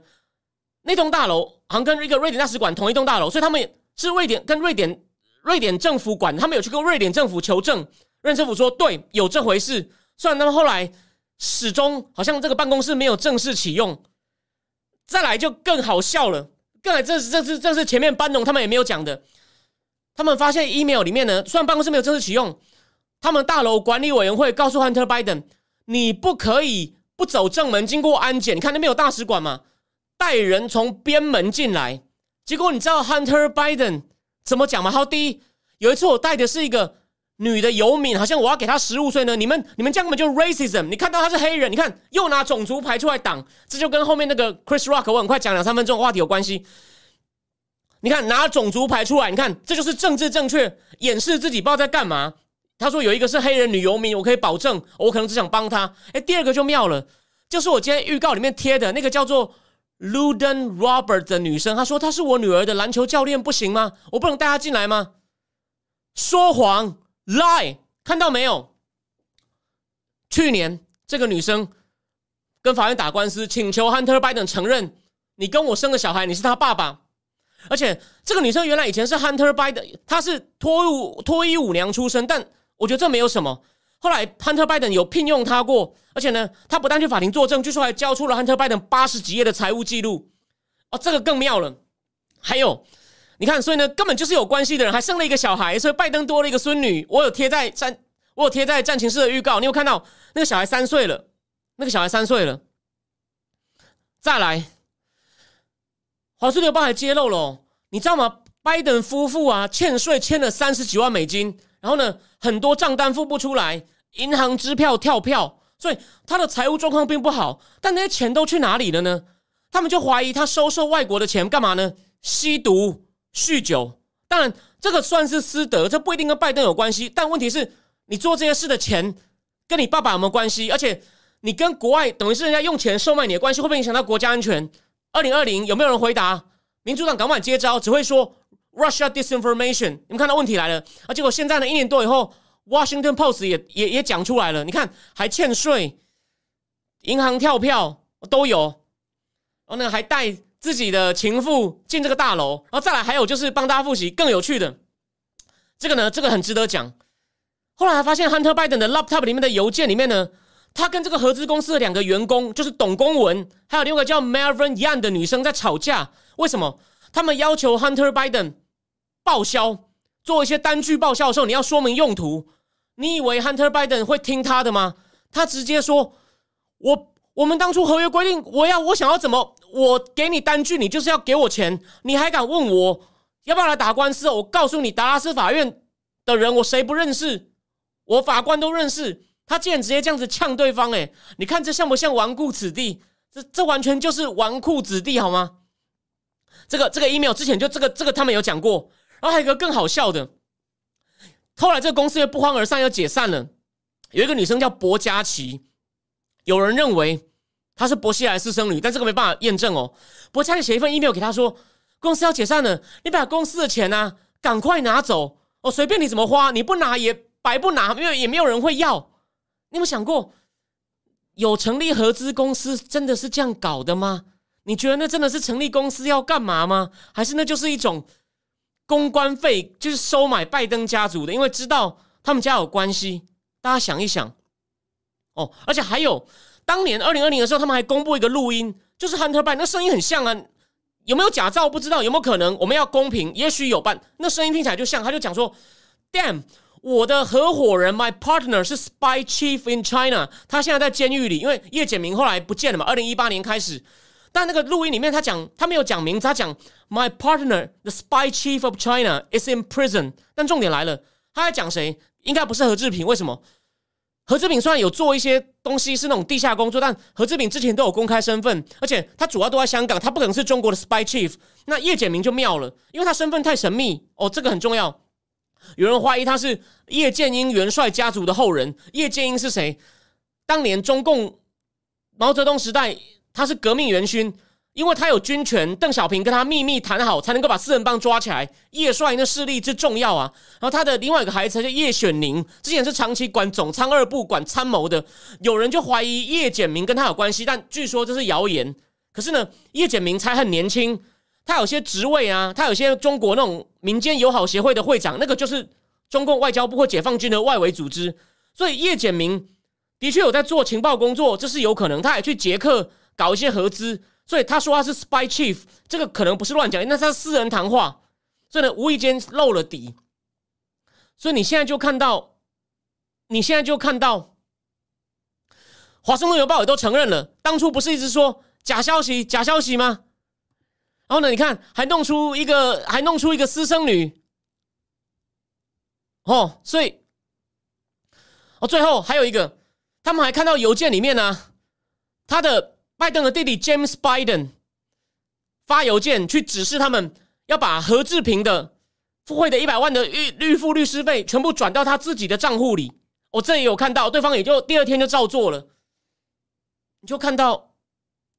Speaker 2: 那栋大楼好像跟一个瑞典大使馆同一栋大楼，所以他们是瑞典跟瑞典瑞典政府管。他们有去跟瑞典政府求证，瑞典政府说对，有这回事。虽然他们后来始终好像这个办公室没有正式启用。再来就更好笑了，更来这是这是这是前面班农他们也没有讲的。他们发现 email 里面呢，虽然办公室没有正式启用。他们大楼管理委员会告诉 Hunter Biden，你不可以不走正门，经过安检。你看那边有大使馆嘛，带人从边门进来。结果你知道 Hunter Biden 怎么讲吗？好第一，有一次我带的是一个女的游民，好像我要给她十五岁呢。你们你们这样根本就 racism。你看到她是黑人，你看又拿种族牌出来挡，这就跟后面那个 Chris Rock 我很快讲两三分钟的话题有关系。你看拿种族牌出来，你看这就是政治正确，掩饰自己不知道在干嘛。他说有一个是黑人女游民，我可以保证，我可能只想帮他。哎，第二个就妙了，就是我今天预告里面贴的那个叫做 Luden Robert 的女生，她说她是我女儿的篮球教练，不行吗？我不能带她进来吗？说谎，lie，看到没有？去年这个女生跟法院打官司，请求 Hunter Biden 承认你跟我生个小孩，你是他爸爸。而且这个女生原来以前是 Hunter Biden，她是脱脱衣舞娘出身，但我觉得这没有什么。后来 Hunter Biden 有聘用他过，而且呢，他不但去法庭作证，据说还交出了 Hunter Biden 八十几页的财务记录。哦，这个更妙了。还有，你看，所以呢，根本就是有关系的人，还生了一个小孩，所以拜登多了一个孙女。我有贴在战，我有贴在战情室的预告，你有看到那个小孩三岁了，那个小孩三岁了。再来，华盛顿报还揭露了，你知道吗？拜登夫妇啊，欠税欠了三十几万美金，然后呢，很多账单付不出来，银行支票跳票，所以他的财务状况并不好。但那些钱都去哪里了呢？他们就怀疑他收受外国的钱干嘛呢？吸毒、酗酒。当然，这个算是私德，这不一定跟拜登有关系。但问题是，你做这些事的钱跟你爸爸有没有关系？而且你跟国外等于是人家用钱售卖你的关系，会不会影响到国家安全？二零二零有没有人回答？民主党敢不敢接招？只会说。Russia disinformation，你们看到问题来了啊！结果现在呢，一年多以后，Washington Post 也也也讲出来了。你看，还欠税，银行跳票都有，然后呢，还带自己的情妇进这个大楼，然后再来还有就是帮大家复习更有趣的，这个呢，这个很值得讲。后来还发现 Hunter Biden 的 laptop 里面的邮件里面呢，他跟这个合资公司的两个员工，就是董公文，还有另外一个叫 Melvin Young 的女生在吵架。为什么？他们要求 Hunter Biden。报销做一些单据报销的时候，你要说明用途。你以为 Hunter Biden 会听他的吗？他直接说：“我我们当初合约规定，我要我想要怎么，我给你单据，你就是要给我钱。你还敢问我要不要来打官司？我告诉你，达拉斯法院的人我谁不认识？我法官都认识。他竟然直接这样子呛对方，哎，你看这像不像纨绔子弟？这这完全就是纨绔子弟，好吗？这个这个 email 之前就这个这个他们有讲过。”然后还有个更好笑的，后来这个公司又不欢而散，又解散了。有一个女生叫博佳琪，有人认为她是博西莱私生女，但这个没办法验证哦。博佳琪写一份 email 给他说，公司要解散了，你把公司的钱呢赶快拿走哦，随便你怎么花，你不拿也白不拿，因为也没有人会要。你有想过，有成立合资公司真的是这样搞的吗？你觉得那真的是成立公司要干嘛吗？还是那就是一种？公关费就是收买拜登家族的，因为知道他们家有关系。大家想一想，哦，而且还有当年二零二零的时候，他们还公布一个录音，就是 Hunter Biden，那声音很像啊。有没有假造不知道，有没有可能？我们要公平，也许有办。那声音听起来就像，他就讲说：“Damn，我的合伙人，my partner 是 spy chief in China，他现在在监狱里，因为叶简明后来不见了嘛。二零一八年开始。”但那个录音里面，他讲他没有讲名字，他讲 My partner, the spy chief of China, is in prison。但重点来了，他在讲谁？应该不是何志平。为什么？何志平虽然有做一些东西是那种地下工作，但何志平之前都有公开身份，而且他主要都在香港，他不可能是中国的 spy chief。那叶简明就妙了，因为他身份太神秘哦，这个很重要。有人怀疑他是叶剑英元帅家族的后人。叶剑英是谁？当年中共毛泽东时代。他是革命元勋，因为他有军权，邓小平跟他秘密谈好，才能够把四人帮抓起来。叶帅的势力之重要啊！然后他的另外一个孩子叫叶选宁，之前是长期管总参二部、管参谋的。有人就怀疑叶简明跟他有关系，但据说这是谣言。可是呢，叶简明才很年轻，他有些职位啊，他有些中国那种民间友好协会的会长，那个就是中共外交部或解放军的外围组织。所以叶简明的确有在做情报工作，这是有可能。他也去捷克。搞一些合资，所以他说他是 spy chief，这个可能不是乱讲，那是私人谈话，所以呢无意间漏了底。所以你现在就看到，你现在就看到，华盛顿邮报也都承认了，当初不是一直说假消息、假消息吗？然后呢，你看还弄出一个，还弄出一个私生女，哦，所以哦，最后还有一个，他们还看到邮件里面呢，他的。拜登的弟弟 James Biden 发邮件去指示他们要把何志平的付汇的一百万的预预付律师费全部转到他自己的账户里。我这也有看到，对方也就第二天就照做了。你就看到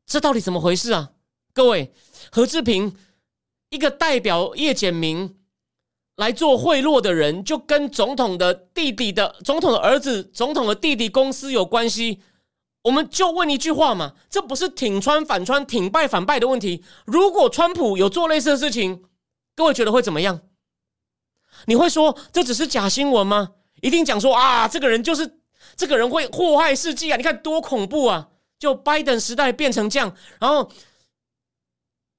Speaker 2: 这到底怎么回事啊？各位，何志平一个代表叶简明来做贿赂的人，就跟总统的弟弟的总统的儿子、总统的弟弟公司有关系。我们就问一句话嘛，这不是挺川反川、挺败反败的问题。如果川普有做类似的事情，各位觉得会怎么样？你会说这只是假新闻吗？一定讲说啊，这个人就是这个人会祸害世界啊！你看多恐怖啊！就拜登时代变成这样，然后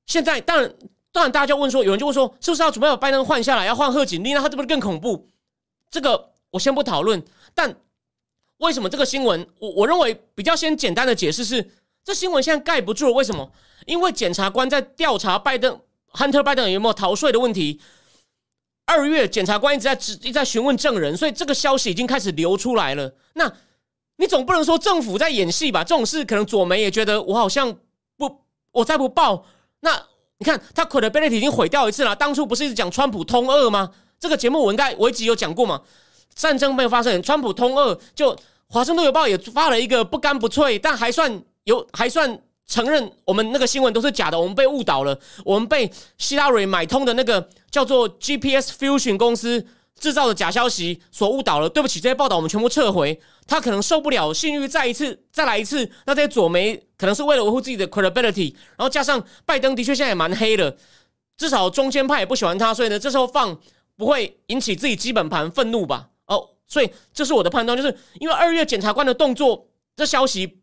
Speaker 2: 现在当然当然大家就问说，有人就问说，是不是要准备把拜登换下来，要换贺锦丽？那他这不是更恐怖？这个我先不讨论，但。为什么这个新闻？我我认为比较先简单的解释是，这新闻现在盖不住，为什么？因为检察官在调查拜登 Hunter 拜登有没有逃税的问题。二月，检察官一直在直一直在询问证人，所以这个消息已经开始流出来了。那你总不能说政府在演戏吧？这种事可能左媒也觉得我好像不，我再不报，那你看他 credibility 已经毁掉一次了。当初不是一直讲川普通二吗？这个节目我应该我一直有讲过嘛。战争没有发生，川普通二，就华盛顿邮报也发了一个不干不脆，但还算有还算承认我们那个新闻都是假的，我们被误导了，我们被希拉蕊买通的那个叫做 GPS Fusion 公司制造的假消息所误导了。对不起，这些报道我们全部撤回。他可能受不了信誉再一次再来一次，那这些左媒可能是为了维护自己的 credibility，然后加上拜登的确现在也蛮黑的，至少中间派也不喜欢他，所以呢，这时候放不会引起自己基本盘愤怒吧？所以这是我的判断，就是因为二月检察官的动作，这消息，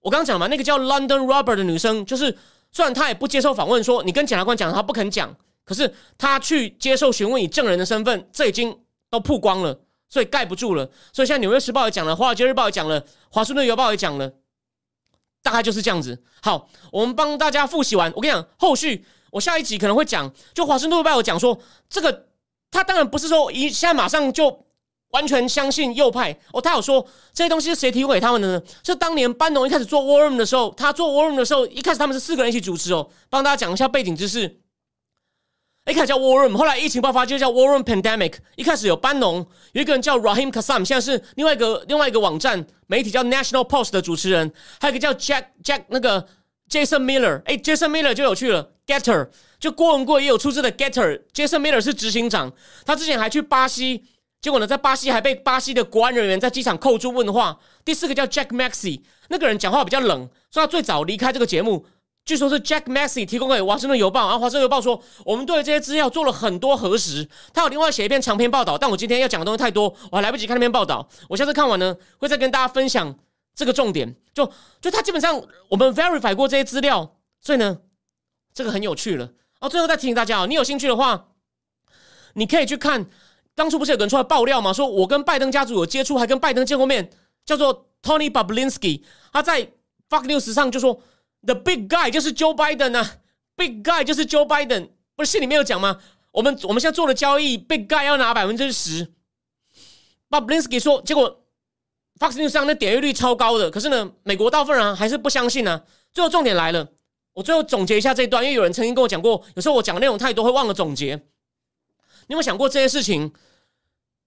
Speaker 2: 我刚刚讲嘛，那个叫 London Robert 的女生，就是虽然她也不接受访问，说你跟检察官讲，她不肯讲，可是她去接受询问以证人的身份，这已经都曝光了，所以盖不住了。所以现在《纽约时报》也讲了，《华尔街日报》也讲了，《华盛顿邮报》也讲了，大概就是这样子。好，我们帮大家复习完，我跟你讲，后续我下一集可能会讲，就《华盛顿邮报》有讲说这个。他当然不是说一现在马上就完全相信右派哦，他有说这些东西是谁提供给他们的呢？是当年班农一开始做 War Room 的时候，他做 War Room 的时候，一开始他们是四个人一起主持哦。帮大家讲一下背景知识，一开始叫 War Room，后来疫情爆发就叫 War Room Pandemic。一开始有班农，有一个人叫 Rahim Kasam，现在是另外一个另外一个网站媒体叫 National Post 的主持人，还有一个叫 Jack Jack 那个 Jason Miller，哎，Jason Miller 就有趣了，Getter。就郭文贵也有出资的 Getter，Jason Miller 是执行长，他之前还去巴西，结果呢，在巴西还被巴西的国安人员在机场扣住问话。第四个叫 Jack Maxi，那个人讲话比较冷，说他最早离开这个节目，据说是 Jack Maxi 提供给华盛顿邮报，然后华盛顿邮报说我们对这些资料做了很多核实，他有另外写一篇长篇报道，但我今天要讲的东西太多，我还来不及看那篇报道，我下次看完呢，会再跟大家分享这个重点。就就他基本上我们 verify 过这些资料，所以呢，这个很有趣了。哦，最后再提醒大家哦，你有兴趣的话，你可以去看当初不是有人出来爆料吗？说我跟拜登家族有接触，还跟拜登见过面，叫做 Tony Bablinsky，他在 Fox News 上就说 The Big Guy 就是 Joe Biden 啊，Big Guy 就是 Joe Biden，不是信里面有讲吗？我们我们现在做的交易，Big Guy 要拿百分之十。Bablinsky 说，结果 Fox News 上那点阅率超高的，可是呢，美国大部分人还是不相信呢。最后重点来了。我最后总结一下这一段，因为有人曾经跟我讲过，有时候我讲的内容太多会忘了总结。有没有想过这些事情？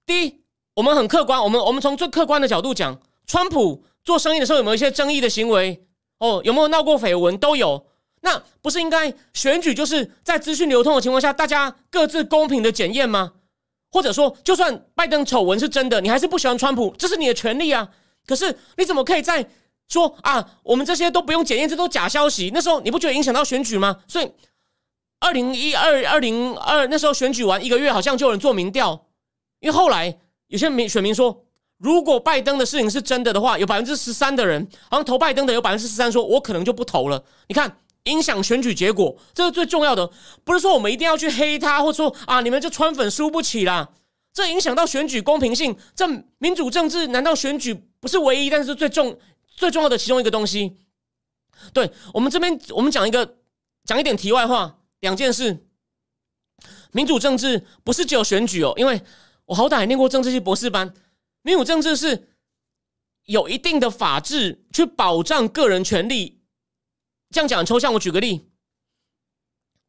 Speaker 2: 第一，我们很客观，我们我们从最客观的角度讲，川普做生意的时候有没有一些争议的行为？哦，有没有闹过绯闻？都有。那不是应该选举就是在资讯流通的情况下，大家各自公平的检验吗？或者说，就算拜登丑闻是真的，你还是不喜欢川普，这是你的权利啊。可是你怎么可以在？说啊，我们这些都不用检验，这都假消息。那时候你不觉得影响到选举吗？所以，二零一二、二零二那时候选举完一个月，好像就有人做民调。因为后来有些民选民说，如果拜登的事情是真的的话，有百分之十三的人好像投拜登的有百分之十三，说我可能就不投了。你看，影响选举结果，这是最重要的。不是说我们一定要去黑他，或者说啊，你们这川粉输不起啦。这影响到选举公平性。这民主政治难道选举不是唯一，但是最重？最重要的其中一个东西，对我们这边，我们讲一个讲一点题外话，两件事。民主政治不是只有选举哦，因为我好歹念过政治系博士班。民主政治是有一定的法治去保障个人权利。这样讲抽象，我举个例，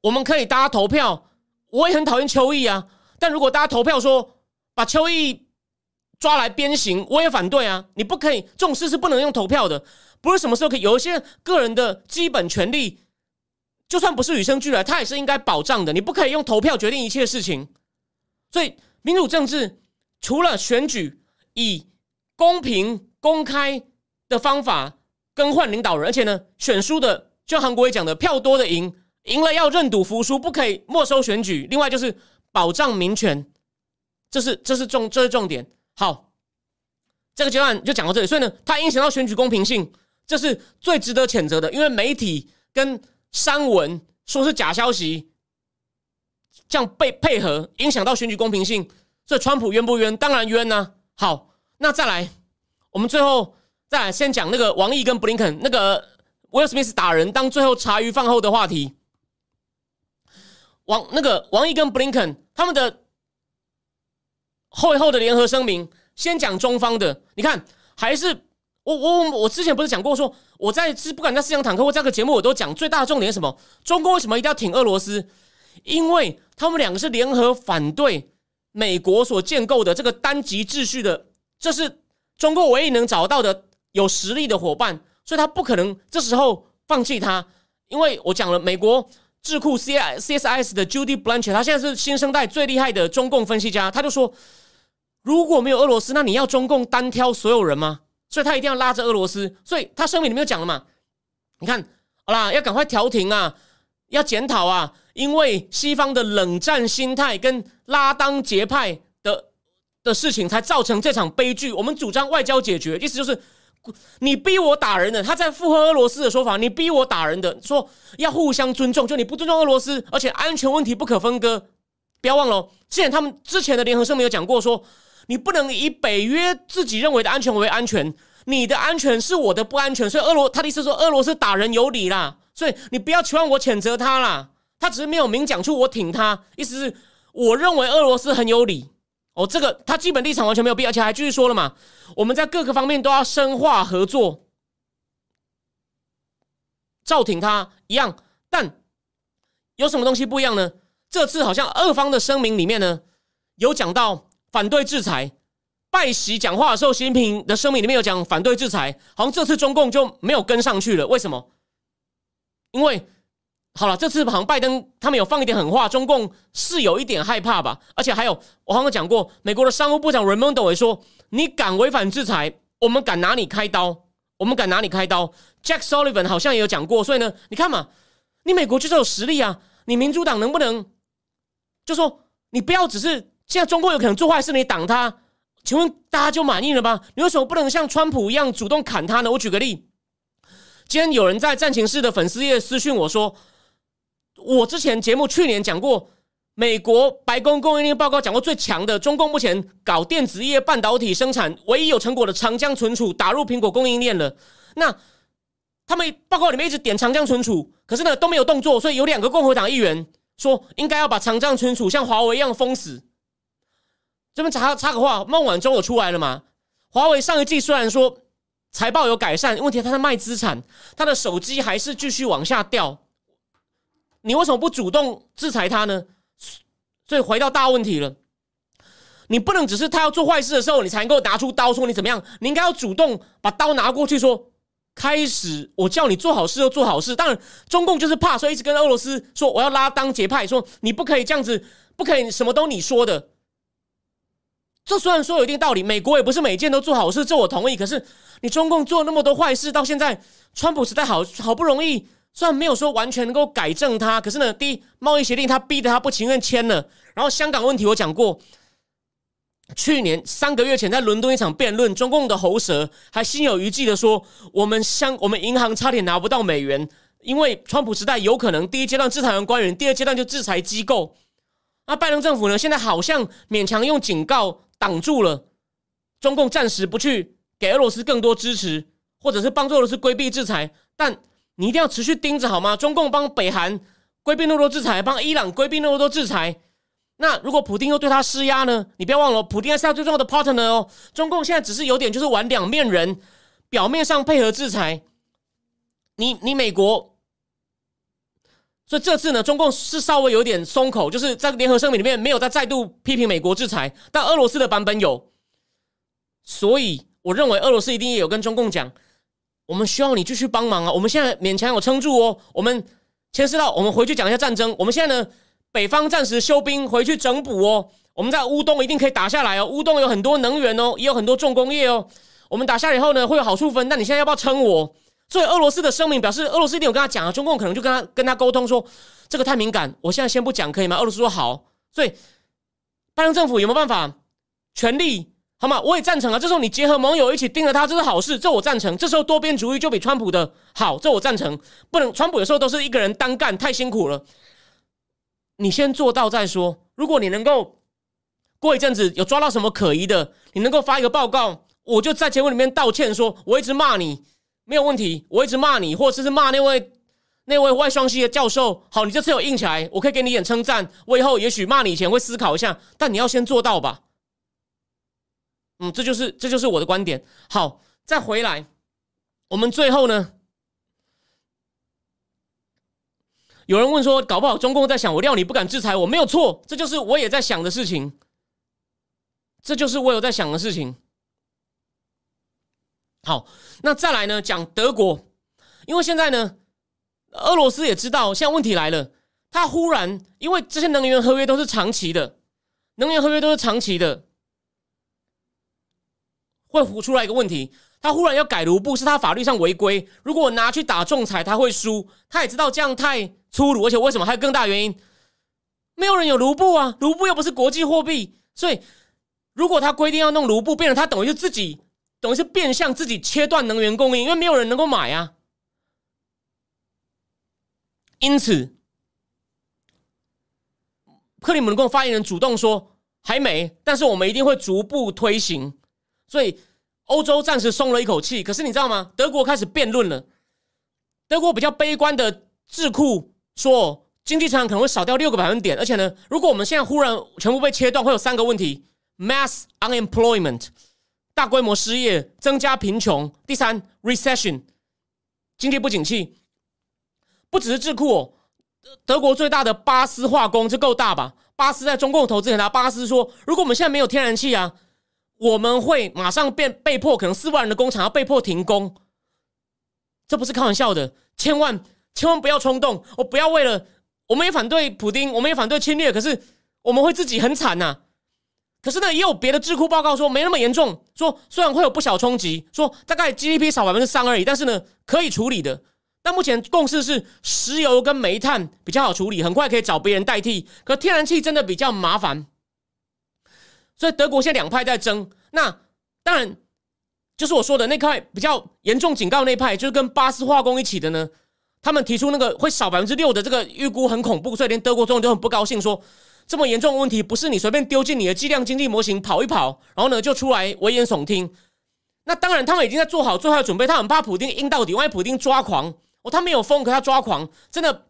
Speaker 2: 我们可以大家投票，我也很讨厌邱毅啊，但如果大家投票说把邱毅。抓来鞭刑，我也反对啊！你不可以，这种事是不能用投票的，不是什么时候可以。有一些个人的基本权利，就算不是与生俱来，他也是应该保障的。你不可以用投票决定一切事情。所以，民主政治除了选举以公平公开的方法更换领导人，而且呢，选输的，就韩国也讲的，票多的赢，赢了要认赌服输，不可以没收选举。另外就是保障民权，这是这是重这是重点。好，这个阶段就讲到这里。所以呢，它影响到选举公平性，这是最值得谴责的。因为媒体跟删文说是假消息，这样被配合，影响到选举公平性。所以川普冤不冤？当然冤呐。好，那再来，我们最后再来先讲那个王毅跟布林肯那个威尔史密斯打人当最后茶余饭后的话题。王那个王毅跟布林肯他们的会后的联合声明，先讲中方的，你看还是我我我之前不是讲过说我在是不管在思想坦克或这个节目我都讲最大的重点是什么？中国为什么一定要挺俄罗斯？因为他们两个是联合反对美国所建构的这个单极秩序的，这是中国唯一能找到的有实力的伙伴，所以他不可能这时候放弃他。因为我讲了美国。智库 C I C S I S 的 Judy Blanchard，他现在是新生代最厉害的中共分析家。他就说，如果没有俄罗斯，那你要中共单挑所有人吗？所以他一定要拉着俄罗斯。所以他声明里面讲了嘛？你看，好啦，要赶快调停啊，要检讨啊，因为西方的冷战心态跟拉当结派的的事情，才造成这场悲剧。我们主张外交解决，意思就是。你逼我打人的，他在附和俄罗斯的说法。你逼我打人的，说要互相尊重，就你不尊重俄罗斯，而且安全问题不可分割。不要忘了，之前他们之前的联合声明有讲过，说你不能以北约自己认为的安全为安全，你的安全是我的不安全。所以俄罗他的意思说，俄罗斯打人有理啦，所以你不要期望我谴责他啦。他只是没有明讲出我挺他，意思是我认为俄罗斯很有理。哦，这个他基本立场完全没有必而且还继续说了嘛，我们在各个方面都要深化合作，照挺他一样，但有什么东西不一样呢？这次好像二方的声明里面呢，有讲到反对制裁，拜习讲话的时候，习近平的声明里面有讲反对制裁，好像这次中共就没有跟上去了，为什么？因为。好了，这次好像拜登他们有放一点狠话，中共是有一点害怕吧？而且还有，我刚刚讲过，美国的商务部长 Raimondo 也说：“你敢违反制裁，我们敢拿你开刀，我们敢拿你开刀。” Jack Sullivan 好像也有讲过，所以呢，你看嘛，你美国就是有实力啊，你民主党能不能就说你不要只是现在中共有可能做坏事，你挡他？请问大家就满意了吗？你为什么不能像川普一样主动砍他呢？我举个例，今天有人在战情室的粉丝页私讯我说。我之前节目去年讲过，美国白宫供应链报告讲过最强的，中共目前搞电子业、半导体生产唯一有成果的长江存储打入苹果供应链了。那他们报告里面一直点长江存储，可是呢都没有动作，所以有两个共和党议员说应该要把长江存储像华为一样封死。这边插插个话，孟晚舟有出来了吗？华为上一季虽然说财报有改善，问题他在卖资产，他的手机还是继续往下掉。你为什么不主动制裁他呢？所以回到大问题了，你不能只是他要做坏事的时候，你才能够拿出刀说你怎么样？你应该要主动把刀拿过去说，开始我叫你做好事就做好事。当然，中共就是怕，所以一直跟俄罗斯说我要拉当结派，说你不可以这样子，不可以什么都你说的。这虽然说有一定道理，美国也不是每件都做好事，这我同意。可是你中共做那么多坏事，到现在川普时代好好不容易。虽然没有说完全能够改正它，可是呢，第一贸易协定他逼得他不情愿签了。然后香港问题我讲过，去年三个月前在伦敦一场辩论，中共的喉舌还心有余悸的说，我们香我们银行差点拿不到美元，因为川普时代有可能第一阶段制裁完官员，第二阶段就制裁机构。那拜登政府呢，现在好像勉强用警告挡住了中共，暂时不去给俄罗斯更多支持，或者是帮助俄罗斯规避制裁，但。你一定要持续盯着好吗？中共帮北韩规避那么多制裁，帮伊朗规避那么多制裁，那如果普京又对他施压呢？你不要忘了，普京是他最重要的 partner 哦。中共现在只是有点就是玩两面人，表面上配合制裁，你你美国，所以这次呢，中共是稍微有点松口，就是在联合声明里面没有再再度批评美国制裁，但俄罗斯的版本有，所以我认为俄罗斯一定也有跟中共讲。我们需要你继续帮忙啊！我们现在勉强有撑住哦。我们牵涉到，我们回去讲一下战争。我们现在呢，北方暂时休兵，回去整补哦。我们在乌东一定可以打下来哦。乌东有很多能源哦，也有很多重工业哦。我们打下来以后呢，会有好处分。那你现在要不要撑我？所以俄罗斯的声明表示，俄罗斯一定有跟他讲啊。中共可能就跟他跟他沟通说，这个太敏感，我现在先不讲，可以吗？俄罗斯说好。所以拜登政府有没有办法全力？好吗？我也赞成啊！这时候你结合盟友一起盯着他，这是好事，这我赞成。这时候多边主义就比川普的好，这我赞成。不能，川普有时候都是一个人单干，太辛苦了。你先做到再说。如果你能够过一阵子有抓到什么可疑的，你能够发一个报告，我就在节目里面道歉说，我一直骂你没有问题，我一直骂你，或者是骂那位那位外双系的教授。好，你这次有硬起来，我可以给你一点称赞。我以后也许骂你以前会思考一下，但你要先做到吧。嗯，这就是这就是我的观点。好，再回来，我们最后呢，有人问说，搞不好中共在想我料你不敢制裁我，没有错，这就是我也在想的事情，这就是我有在想的事情。好，那再来呢，讲德国，因为现在呢，俄罗斯也知道，现在问题来了，他忽然因为这些能源合约都是长期的，能源合约都是长期的。会浮出来一个问题，他忽然要改卢布，是他法律上违规。如果拿去打仲裁，他会输。他也知道这样太粗鲁，而且为什么还有更大原因？没有人有卢布啊，卢布又不是国际货币，所以如果他规定要弄卢布，变成他等于就自己，等于是变相自己切断能源供应，因为没有人能够买啊。因此，克里姆林宫发言人主动说还没，但是我们一定会逐步推行。所以欧洲暂时松了一口气，可是你知道吗？德国开始辩论了。德国比较悲观的智库说，经济成长可能会少掉六个百分点，而且呢，如果我们现在忽然全部被切断，会有三个问题：mass unemployment，大规模失业，增加贫穷；第三，recession，经济不景气。不只是智库哦，德国最大的巴斯化工这够大吧？巴斯在中共投资很大，巴斯说，如果我们现在没有天然气啊。我们会马上变被迫，可能四万人的工厂要被迫停工，这不是开玩笑的，千万千万不要冲动，我不要为了，我们也反对普丁，我们也反对侵略，可是我们会自己很惨呐。可是呢，也有别的智库报告说没那么严重，说虽然会有不小冲击，说大概 GDP 少百分之三而已，但是呢可以处理的。但目前共识是石油跟煤炭比较好处理，很快可以找别人代替，可天然气真的比较麻烦。所以德国现在两派在争，那当然就是我说的那块比较严重警告那派，就是跟巴斯化工一起的呢。他们提出那个会少百分之六的这个预估很恐怖，所以连德国总统都很不高兴，说这么严重的问题不是你随便丢进你的计量经济模型跑一跑，然后呢就出来危言耸听。那当然他们已经在做好最坏的准备，他很怕普丁硬到底，万一普丁抓狂哦，他没有疯，可他抓狂，真的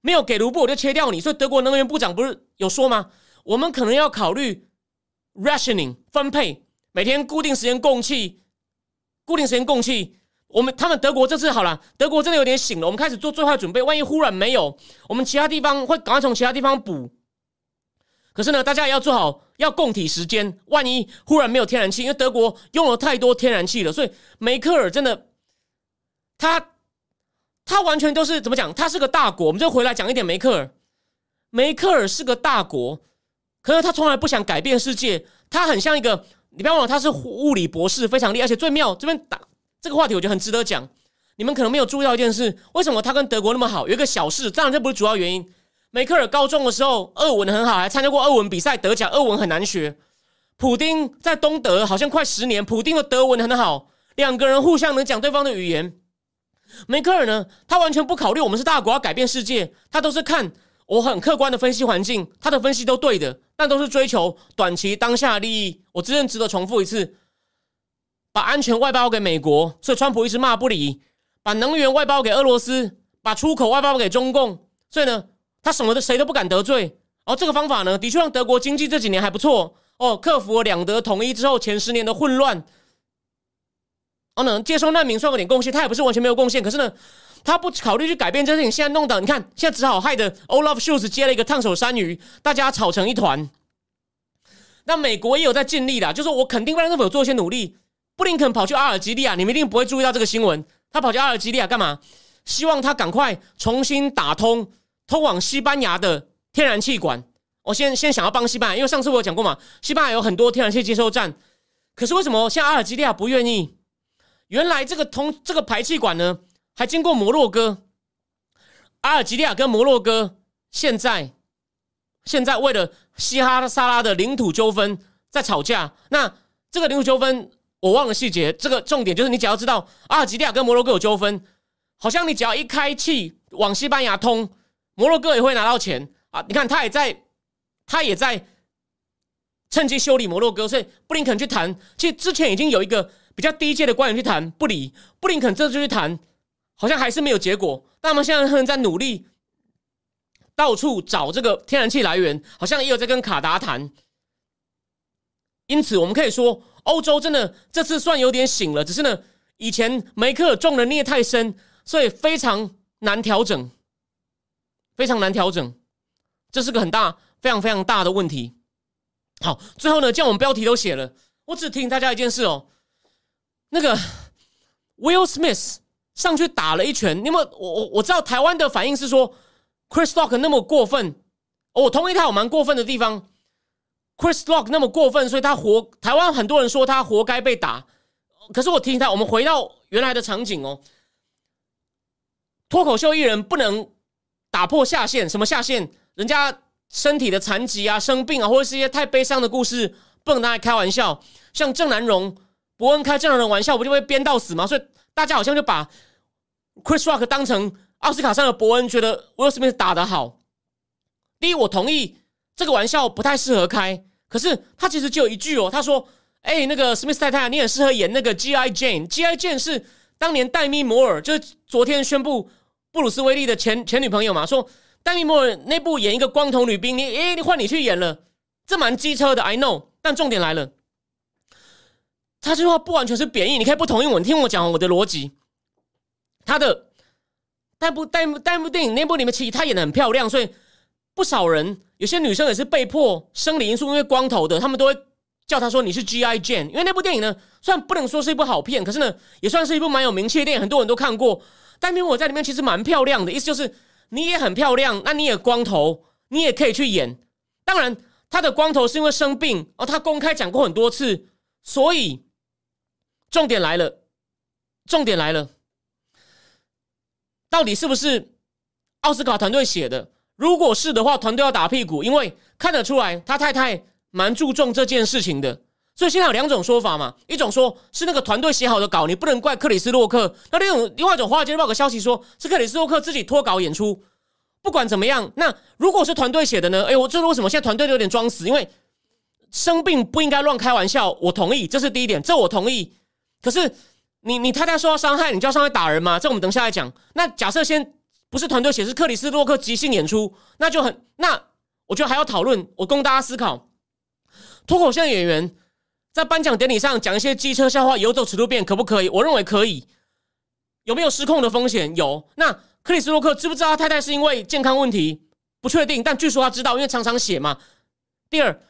Speaker 2: 没有给卢布我就切掉你。所以德国能源部长不是有说吗？我们可能要考虑。rationing 分配每天固定时间供气，固定时间供气。我们他们德国这次好了，德国真的有点醒了。我们开始做最坏准备，万一忽然没有，我们其他地方会赶快从其他地方补。可是呢，大家也要做好要供体时间，万一忽然没有天然气，因为德国用了太多天然气了，所以梅克尔真的，他他完全都是怎么讲？他是个大国。我们就回来讲一点梅克尔，梅克尔是个大国。可是他从来不想改变世界，他很像一个，你不要忘了他是物理博士，非常厉害。而且最妙，这边打这个话题，我觉得很值得讲。你们可能没有注意到一件事，为什么他跟德国那么好？有一个小事，当然这不是主要原因。梅克尔高中的时候，俄文很好，还参加过俄文比赛得奖。俄文很难学。普丁在东德好像快十年，普丁的德文很好，两个人互相能讲对方的语言。梅克尔呢，他完全不考虑我们是大国要改变世界，他都是看。我很客观的分析环境，他的分析都对的，但都是追求短期当下的利益。我真正值得重复一次，把安全外包给美国，所以川普一直骂不理；把能源外包给俄罗斯，把出口外包给中共，所以呢，他什么的谁都不敢得罪。而这个方法呢，的确让德国经济这几年还不错哦，克服了两德统一之后前十年的混乱。哦，能接收难民算有点贡献，他也不是完全没有贡献，可是呢。他不考虑去改变这事情，现在弄的，你看，现在只好害得 Olaf Scholz 接了一个烫手山芋，大家吵成一团。那美国也有在尽力的，就是我肯定拜登政府做一些努力。布林肯跑去阿尔及利亚，你们一定不会注意到这个新闻。他跑去阿尔及利亚干嘛？希望他赶快重新打通通往西班牙的天然气管。我先先想要帮西班牙，因为上次我有讲过嘛，西班牙有很多天然气接收站。可是为什么像阿尔及利亚不愿意？原来这个通这个排气管呢？还经过摩洛哥、阿尔及利亚跟摩洛哥，现在现在为了西哈萨拉的领土纠纷在吵架。那这个领土纠纷我忘了细节，这个重点就是你只要知道阿尔及利亚跟摩洛哥有纠纷，好像你只要一开气往西班牙通，摩洛哥也会拿到钱啊！你看他也在，他也在趁机修理摩洛哥，所以布林肯去谈。其实之前已经有一个比较低阶的官员去谈，不理布林肯，这次就去谈，好像还是没有结果。那么现在他们在努力，到处找这个天然气来源，好像也有在跟卡达谈。因此，我们可以说，欧洲真的这次算有点醒了，只是呢，以前梅克尔种的孽太深，所以非常难调整，非常难调整，这是个很大、非常非常大的问题。好，最后呢，既然我们标题都写了，我只提醒大家一件事哦。那个 Will Smith 上去打了一拳，因为我我我知道台湾的反应是说 Chris Rock 那么过分，我同意他有蛮过分的地方。Chris Rock 那么过分，所以他活台湾很多人说他活该被打。可是我提醒他，我们回到原来的场景哦，脱口秀艺人不能打破下限，什么下限？人家。身体的残疾啊、生病啊，或者是一些太悲伤的故事，不能拿来开玩笑。像郑南荣、伯恩开郑南荣玩笑，不就会编到死吗？所以大家好像就把 Chris Rock 当成奥斯卡上的伯恩，觉得 Will Smith 打得好。第一，我同意这个玩笑不太适合开。可是他其实就有一句哦，他说：“哎，那个 Smith 太太，你很适合演那个 G.I. Jane。G.I. Jane 是当年戴咪摩尔，就是昨天宣布布鲁斯威利的前前女朋友嘛，说。”丹尼莫尔那部演一个光头女兵，你诶，换你去演了，这蛮机车的，I know。但重点来了，他这句话不完全是贬义，你可以不同意我，你听我讲我的逻辑。他的那部、那部、那部电影那部里面，其实他演的很漂亮，所以不少人，有些女生也是被迫生理因素，因为光头的，他们都会叫他说你是 G.I. Jane。因为那部电影呢，虽然不能说是一部好片，可是呢，也算是一部蛮有名气的电影，很多人都看过。丹尼莫尔在里面其实蛮漂亮的，意思就是。你也很漂亮，那你也光头，你也可以去演。当然，他的光头是因为生病哦，他公开讲过很多次。所以，重点来了，重点来了，到底是不是奥斯卡团队写的？如果是的话，团队要打屁股，因为看得出来他太太蛮注重这件事情的。所以现在有两种说法嘛，一种说是那个团队写好的稿，你不能怪克里斯洛克。那另一种另外一种，华尔街日报个消息说，是克里斯洛克自己脱稿演出。不管怎么样，那如果是团队写的呢？哎，我这是为什么？现在团队都有点装死，因为生病不应该乱开玩笑。我同意，这是第一点，这我同意。可是你你太太受到伤害，你就要上来打人吗？这我们等下来讲。那假设先不是团队写，是克里斯洛克即兴演出，那就很那我觉得还要讨论。我供大家思考，脱口秀演员。在颁奖典礼上讲一些机车笑话，游走尺度变可不可以？我认为可以。有没有失控的风险？有。那克里斯洛克知不知道他太太是因为健康问题？不确定，但据说他知道，因为常常写嘛。第二，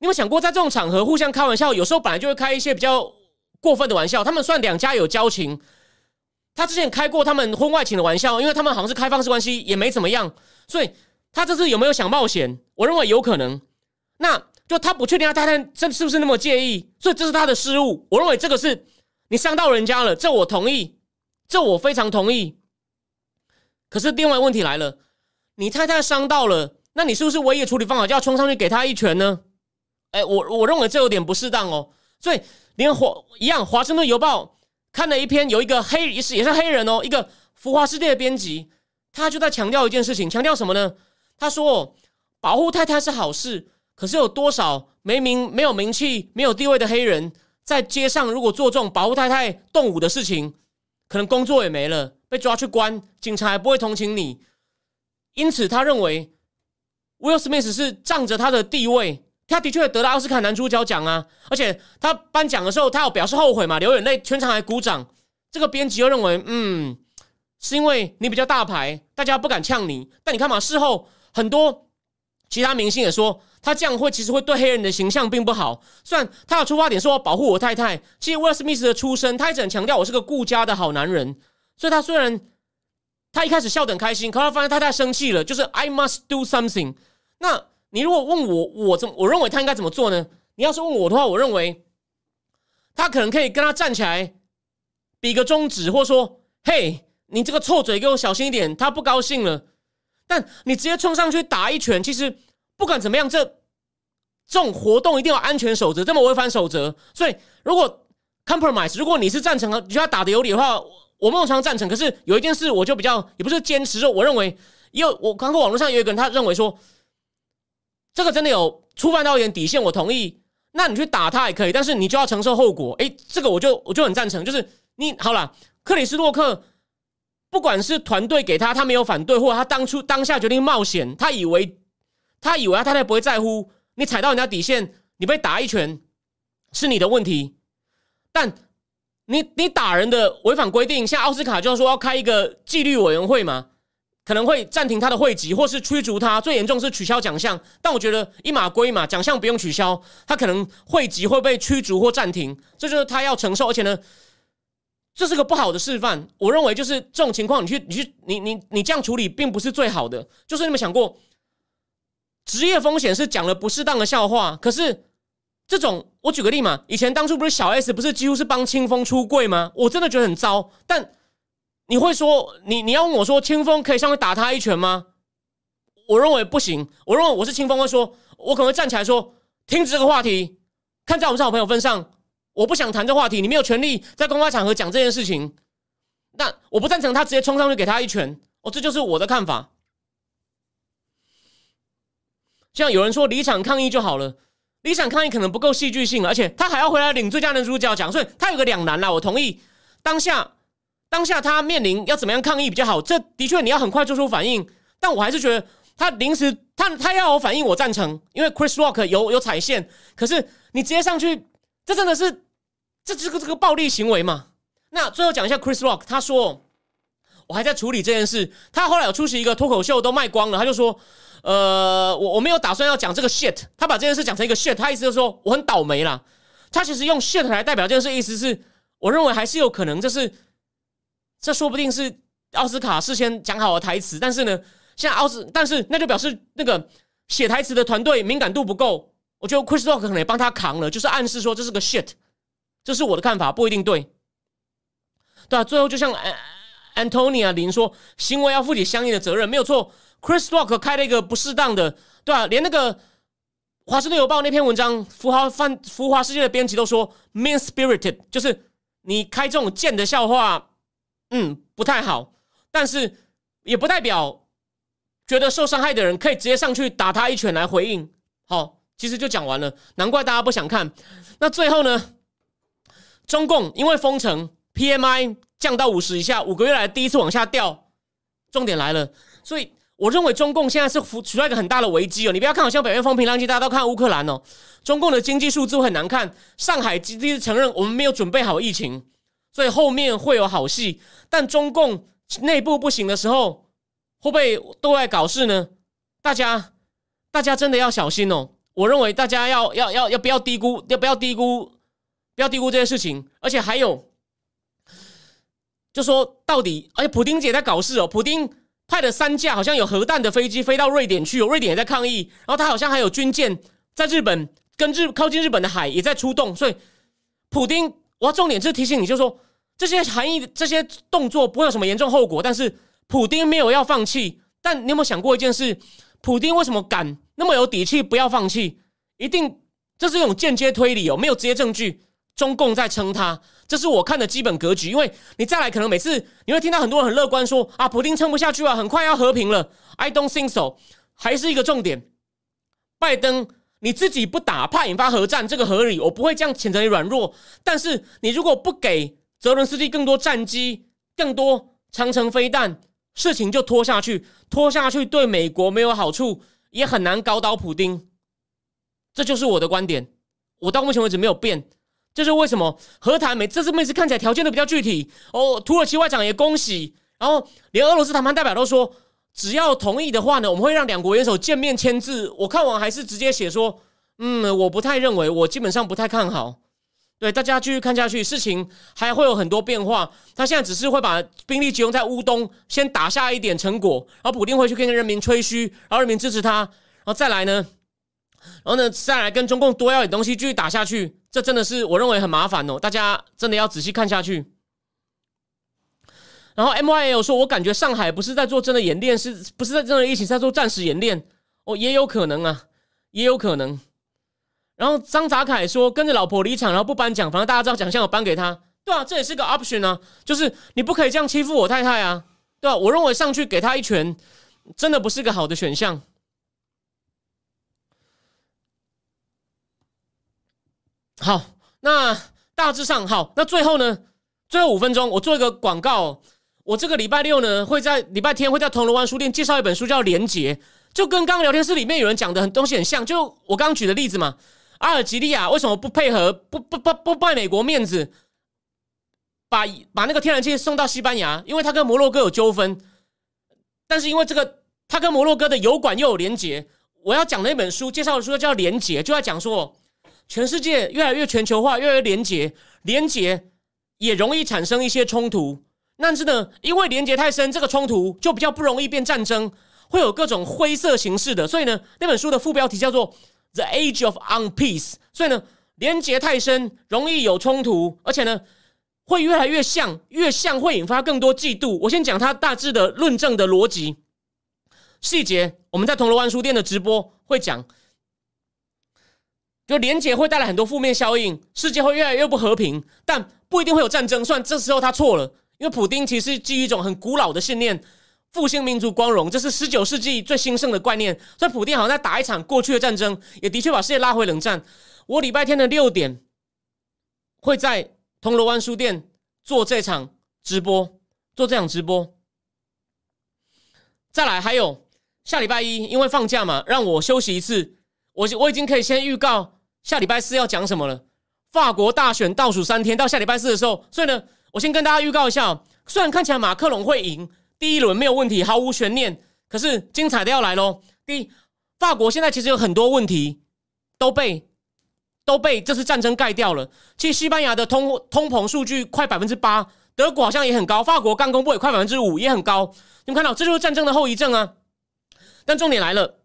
Speaker 2: 你有想过在这种场合互相开玩笑，有时候本来就会开一些比较过分的玩笑。他们算两家有交情，他之前开过他们婚外情的玩笑，因为他们好像是开放式关系，也没怎么样。所以他这次有没有想冒险？我认为有可能。那。就他不确定他太太这是不是那么介意，所以这是他的失误。我认为这个是你伤到人家了，这我同意，这我非常同意。可是另外问题来了，你太太伤到了，那你是不是唯一的处理方法就要冲上去给他一拳呢？哎，我我认为这有点不适当哦。所以连华一样，《华盛顿邮报》看了一篇，有一个黑也是也是黑人哦，一个浮华世界的编辑，他就在强调一件事情，强调什么呢？他说保护太太是好事。可是有多少没名、没有名气、没有地位的黑人，在街上如果做这种保护太太动武的事情，可能工作也没了，被抓去关，警察也不会同情你。因此，他认为 Will Smith 是仗着他的地位，他的确得了奥斯卡男主角奖啊，而且他颁奖的时候，他有表示后悔嘛，流眼泪，全场还鼓掌。这个编辑又认为，嗯，是因为你比较大牌，大家不敢呛你。但你看嘛，事后很多其他明星也说。他这样会其实会对黑人的形象并不好。虽然他的出发点是要保护我太太，其实威尔史密斯的出身，他一直很强调我是个顾家的好男人。所以他虽然他一开始笑得很开心，可他发现太太生气了，就是 I must do something。那你如果问我，我怎我认为他应该怎么做呢？你要是问我的话，我认为他可能可以跟他站起来，比个中指，或说：“嘿，你这个臭嘴，给我小心一点。”他不高兴了，但你直接冲上去打一拳，其实。不管怎么样，这这种活动一定要安全守则，这么违反守则。所以，如果 compromise，如果你是赞成，你觉得打的有理的话，我们常常赞成。可是有一件事，我就比较也不是坚持，我认为，因为我看过网络上有一个人，他认为说，这个真的有触犯到一点底线，我同意。那你去打他也可以，但是你就要承受后果。诶，这个我就我就很赞成，就是你好了，克里斯洛克，不管是团队给他，他没有反对，或者他当初当下决定冒险，他以为他以为他太太不会在乎，你踩到人家底线，你被打一拳是你的问题。但你你打人的违反规定，像奥斯卡就说要开一个纪律委员会嘛。可能会暂停他的会籍，或是驱逐他，最严重是取消奖项。但我觉得一码归一码，奖项不用取消，他可能会籍会被驱逐或暂停，这就是他要承受。而且呢，这是个不好的示范。我认为就是这种情况，你去你去你你你这样处理，并不是最好的。就是你们想过，职业风险是讲了不适当的笑话，可是这种，我举个例嘛，以前当初不是小 S 不是几乎是帮清风出柜吗？我真的觉得很糟，但。你会说你你要问我说清风可以上去打他一拳吗？我认为不行。我认为我是清风会说，我可能会站起来说停止这个话题。看在我们是好朋友份上，我不想谈这话题。你没有权利在公开场合讲这件事情。那我不赞成他直接冲上去给他一拳。哦，这就是我的看法。像有人说离场抗议就好了，离场抗议可能不够戏剧性，而且他还要回来领最佳男主角奖，所以他有个两难啦。我同意当下。当下他面临要怎么样抗议比较好？这的确你要很快做出反应，但我还是觉得他临时他他要有反应，我赞成，因为 Chris Rock 有有踩线，可是你直接上去，这真的是这这个这个暴力行为嘛？那最后讲一下 Chris Rock，他说我还在处理这件事，他后来有出席一个脱口秀都卖光了，他就说呃我我没有打算要讲这个 shit，他把这件事讲成一个 shit，他意思就是说我很倒霉啦。他其实用 shit 来代表这件事，意思是我认为还是有可能，这是。这说不定是奥斯卡事先讲好的台词，但是呢，现在奥斯，但是那就表示那个写台词的团队敏感度不够。我觉得 Chris Rock 可能也帮他扛了，就是暗示说这是个 shit，这是我的看法，不一定对。对啊，最后就像 Antonia 林说，行为要负起相应的责任，没有错。Chris Rock 开了一个不适当的，对啊，连那个华盛顿邮报那篇文章，浮华范浮华世界的编辑都说 mean spirited，就是你开这种贱的笑话。嗯，不太好，但是也不代表觉得受伤害的人可以直接上去打他一拳来回应。好，其实就讲完了，难怪大家不想看。那最后呢？中共因为封城，PMI 降到五十以下，五个月来第一次往下掉。重点来了，所以我认为中共现在是处处在一个很大的危机哦。你不要看好像北面风平浪静，大家都看乌克兰哦。中共的经济数字很难看，上海基地承认我们没有准备好疫情。所以后面会有好戏，但中共内部不行的时候，会不会对外搞事呢？大家，大家真的要小心哦！我认为大家要要要要不要低估，要不要低估，不要低估这些事情。而且还有，就说到底，而且普丁姐在搞事哦。普丁派了三架好像有核弹的飞机飞到瑞典去，有瑞典也在抗议。然后他好像还有军舰在日本跟日靠近日本的海也在出动，所以普丁。我要重点是提醒你，就是说这些含义、这些动作不会有什么严重后果，但是普丁没有要放弃。但你有没有想过一件事？普丁为什么敢那么有底气不要放弃？一定这是一种间接推理哦，没有直接证据。中共在撑他，这是我看的基本格局。因为你再来，可能每次你会听到很多人很乐观说啊，普丁撑不下去了，很快要和平了。I don't think so，还是一个重点。拜登。你自己不打，怕引发核战，这个合理，我不会这样谴责你软弱。但是你如果不给泽伦斯基更多战机、更多长城飞弹，事情就拖下去，拖下去对美国没有好处，也很难搞倒普丁。这就是我的观点，我到目前为止没有变。这是为什么和谈每这次每次看起来条件都比较具体哦。土耳其外长也恭喜，然后连俄罗斯谈判代表都说。只要同意的话呢，我们会让两国元首见面签字。我看完还是直接写说，嗯，我不太认为，我基本上不太看好。对，大家继续看下去，事情还会有很多变化。他现在只是会把兵力集中在乌东，先打下一点成果，然后普京回去跟人民吹嘘，然后人民支持他，然后再来呢，然后呢再来跟中共多要点东西，继续打下去。这真的是我认为很麻烦哦，大家真的要仔细看下去。然后 M Y L 说：“我感觉上海不是在做真的演练，是不是在真的疫情在做战时演练？哦，也有可能啊，也有可能。”然后张泽凯说：“跟着老婆离场，然后不颁奖，反正大家知道奖项有颁给他，对啊，这也是个 option 啊，就是你不可以这样欺负我太太啊，对吧？我认为上去给他一拳，真的不是个好的选项。”好，那大致上好，那最后呢，最后五分钟我做一个广告。我这个礼拜六呢，会在礼拜天会在铜锣湾书店介绍一本书，叫《廉洁》，就跟刚刚聊天室里面有人讲的很东西很像。就我刚举的例子嘛，阿尔及利亚为什么不配合，不不不不卖美国面子，把把那个天然气送到西班牙？因为他跟摩洛哥有纠纷，但是因为这个他跟摩洛哥的油管又有连结。我要讲的那本书介绍的书叫《连结》，就要讲说，全世界越来越全球化，越来越连结，连结也容易产生一些冲突。但是呢，因为连接太深，这个冲突就比较不容易变战争，会有各种灰色形式的。所以呢，那本书的副标题叫做《The Age of Unpeace》。所以呢，连接太深，容易有冲突，而且呢，会越来越像，越像会引发更多嫉妒。我先讲它大致的论证的逻辑细节。我们在铜锣湾书店的直播会讲，就连接会带来很多负面效应，世界会越来越不和平，但不一定会有战争。算这时候他错了。因为普丁其实基于一种很古老的信念，复兴民族光荣，这是十九世纪最兴盛的观念。所以普丁好像在打一场过去的战争，也的确把世界拉回冷战。我礼拜天的六点会在铜锣湾书店做这场直播，做这场直播。再来，还有下礼拜一，因为放假嘛，让我休息一次。我我已经可以先预告下礼拜四要讲什么了。法国大选倒数三天，到下礼拜四的时候，所以呢。我先跟大家预告一下，虽然看起来马克龙会赢第一轮没有问题，毫无悬念，可是精彩的要来喽！第一，法国现在其实有很多问题都被都被这次战争盖掉了。其实西班牙的通通膨数据快百分之八，德国好像也很高，法国刚公布也快百分之五，也很高。你们看到这就是战争的后遗症啊！但重点来了，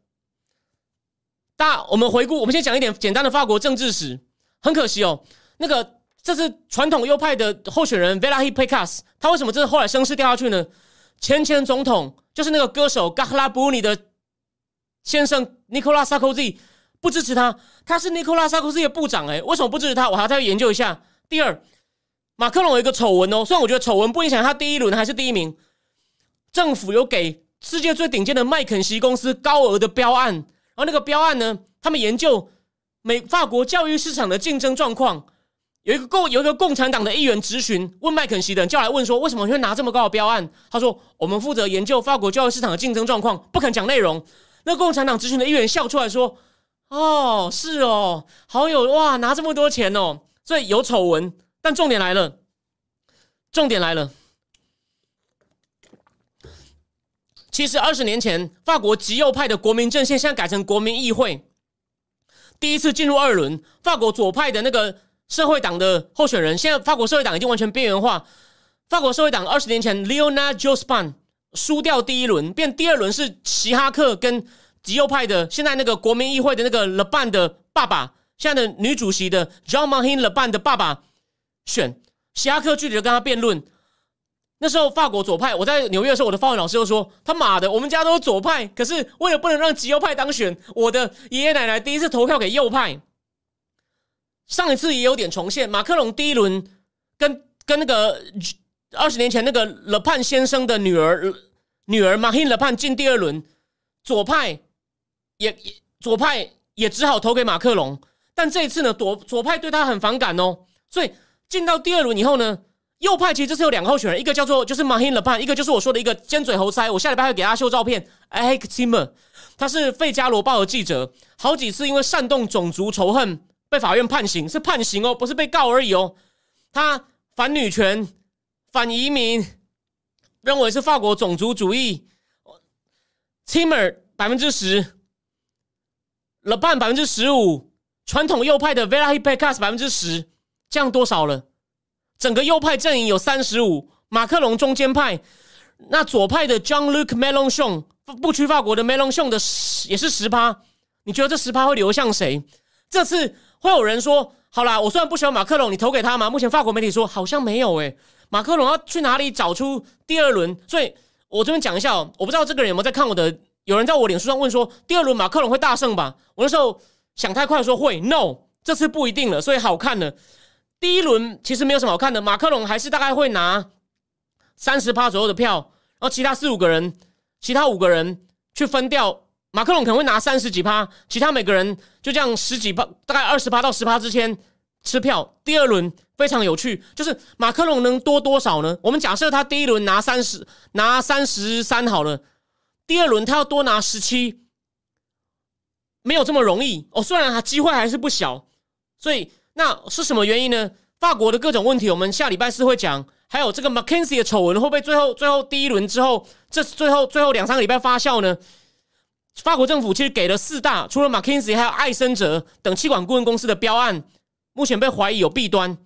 Speaker 2: 大我们回顾，我们先讲一点简单的法国政治史。很可惜哦，那个。这是传统右派的候选人 Velahi Pecas，他为什么这是后来声势掉下去呢？前前总统就是那个歌手 g a h l a b u n i 的先生 Nicolas Sarkozy 不支持他，他是 Nicolas Sarkozy 的部长哎，为什么不支持他？我还要再研究一下。第二，马克龙有一个丑闻哦，虽然我觉得丑闻不影响他第一轮还是第一名，政府有给世界最顶尖的麦肯锡公司高额的标案，后那个标案呢，他们研究美法国教育市场的竞争状况。有一个共有一个共产党的议员质询，问麦肯锡的人叫来问说，为什么会拿这么高的标案？他说，我们负责研究法国教育市场的竞争状况，不肯讲内容。那共产党质询的议员笑出来说，哦，是哦，好有哇，拿这么多钱哦，所以有丑闻。但重点来了，重点来了。其实二十年前，法国极右派的国民阵线现在改成国民议会，第一次进入二轮，法国左派的那个。社会党的候选人，现在法国社会党已经完全边缘化。法国社会党二十年前，Leonard Jospin 输掉第一轮，变第二轮是齐哈克跟极右派的，现在那个国民议会的那个 Le Ban 的爸爸，现在的女主席的 Jean Marie Le Ban 的爸爸选齐哈克，具体的跟他辩论。那时候法国左派，我在纽约的时候，我的法文老师就说：“他妈的，我们家都是左派，可是为了不能让极右派当选，我的爷爷奶奶第一次投票给右派。”上一次也有点重现，马克龙第一轮跟跟那个二十年前那个勒潘先生的女儿女儿马欣勒潘进第二轮，左派也也左派也只好投给马克龙，但这一次呢，左左派对他很反感哦，所以进到第二轮以后呢，右派其实就是有两个候选人，一个叫做就是马欣勒潘，一个就是我说的一个尖嘴猴腮，我下礼拜会给大家秀照片，艾克西姆，他是费加罗报的记者，好几次因为煽动种族仇恨。被法院判刑是判刑哦，不是被告而已哦。他反女权、反移民，认为是法国种族主义。Timmer 百分之十，Le Pen 百分之十五，传统右派的 v e l a h i p e c a s 百分之十，降多少了？整个右派阵营有三十五，马克龙中间派，那左派的 Jean-Luc Mélenchon 不屈法国的 Mélenchon 的也是十趴。你觉得这十趴会流向谁？这次？会有人说：“好啦，我虽然不喜欢马克龙，你投给他吗？”目前法国媒体说好像没有诶。马克龙要去哪里找出第二轮？所以我这边讲一下哦，我不知道这个人有没有在看我的。有人在我脸书上问说：“第二轮马克龙会大胜吧？”我那时候想太快，说会，no，这次不一定了。所以好看了第一轮其实没有什么好看的，马克龙还是大概会拿三十趴左右的票，然后其他四五个人，其他五个人去分掉。马克龙可能会拿三十几趴，其他每个人就这样十几趴，大概二十趴到十趴之间吃票。第二轮非常有趣，就是马克龙能多多少呢？我们假设他第一轮拿三十，拿三十三好了，第二轮他要多拿十七，没有这么容易哦。虽然他机会还是不小，所以那是什么原因呢？法国的各种问题，我们下礼拜四会讲。还有这个 McKinsey 的丑闻会不会最后最后第一轮之后，这最后最后两三个礼拜发酵呢？法国政府其实给了四大，除了 McKinsey 还有艾森哲等气管顾问公司的标案，目前被怀疑有弊端。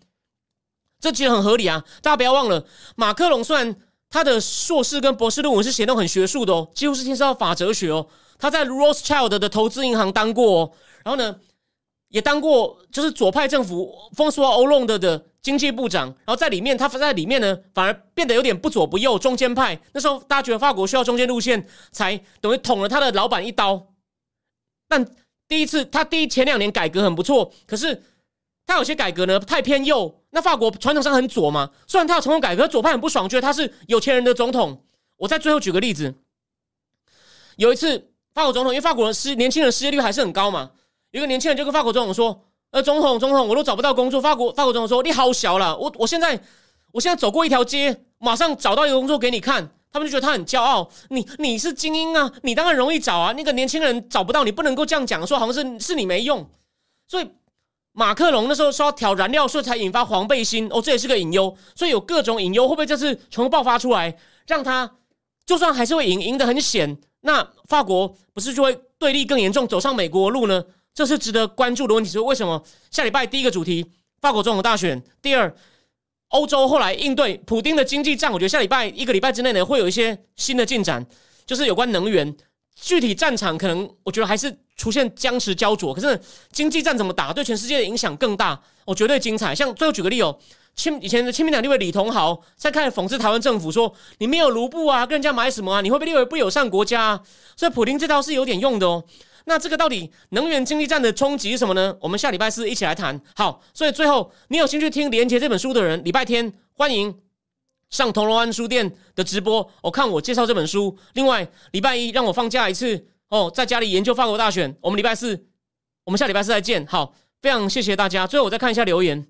Speaker 2: 这其实很合理啊！大家不要忘了，马克龙虽然他的硕士跟博士论文是写那种很学术的哦，几乎是牵涉到法哲学哦。他在 Rothschild 的投资银行当过，哦，然后呢，也当过就是左派政府风苏欧隆的的。经济部长，然后在里面，他在里面呢，反而变得有点不左不右，中间派。那时候大家觉得法国需要中间路线，才等于捅了他的老板一刀。但第一次，他第一前两年改革很不错，可是他有些改革呢太偏右。那法国传统上很左嘛，虽然他有成功改革，左派很不爽，觉得他是有钱人的总统。我在最后举个例子，有一次法国总统，因为法国人失年轻人失业率还是很高嘛，有个年轻人就跟法国总统说。呃，总统，总统，我都找不到工作。法国，法国总统说：“你好小了，我，我现在，我现在走过一条街，马上找到一个工作给你看。”他们就觉得他很骄傲。你，你是精英啊，你当然容易找啊。那个年轻人找不到，你不能够这样讲，说好像是是你没用。所以马克龙那时候说要调燃料税才引发黄背心，哦，这也是个隐忧。所以有各种隐忧，会不会这次全部爆发出来，让他就算还是会赢，赢得很险？那法国不是就会对立更严重，走上美国路呢？这是值得关注的问题，是为什么下礼拜第一个主题法国总统大选，第二欧洲后来应对普丁的经济战，我觉得下礼拜一个礼拜之内呢会有一些新的进展，就是有关能源，具体战场可能我觉得还是出现僵持焦灼，可是经济战怎么打，对全世界的影响更大，我绝对精彩。像最后举个例哦，亲以前的亲民党立委李同豪在开始讽刺台湾政府说，你没有卢布啊，跟人家买什么啊，你会被列为不友善国家啊，所以普丁这套是有点用的哦。那这个到底能源经济战的冲击是什么呢？我们下礼拜四一起来谈。好，所以最后你有兴趣听连接这本书的人，礼拜天欢迎上铜锣湾书店的直播，我看我介绍这本书。另外礼拜一让我放假一次哦，在家里研究法国大选。我们礼拜四，我们下礼拜四再见。好，非常谢谢大家。最后我再看一下留言。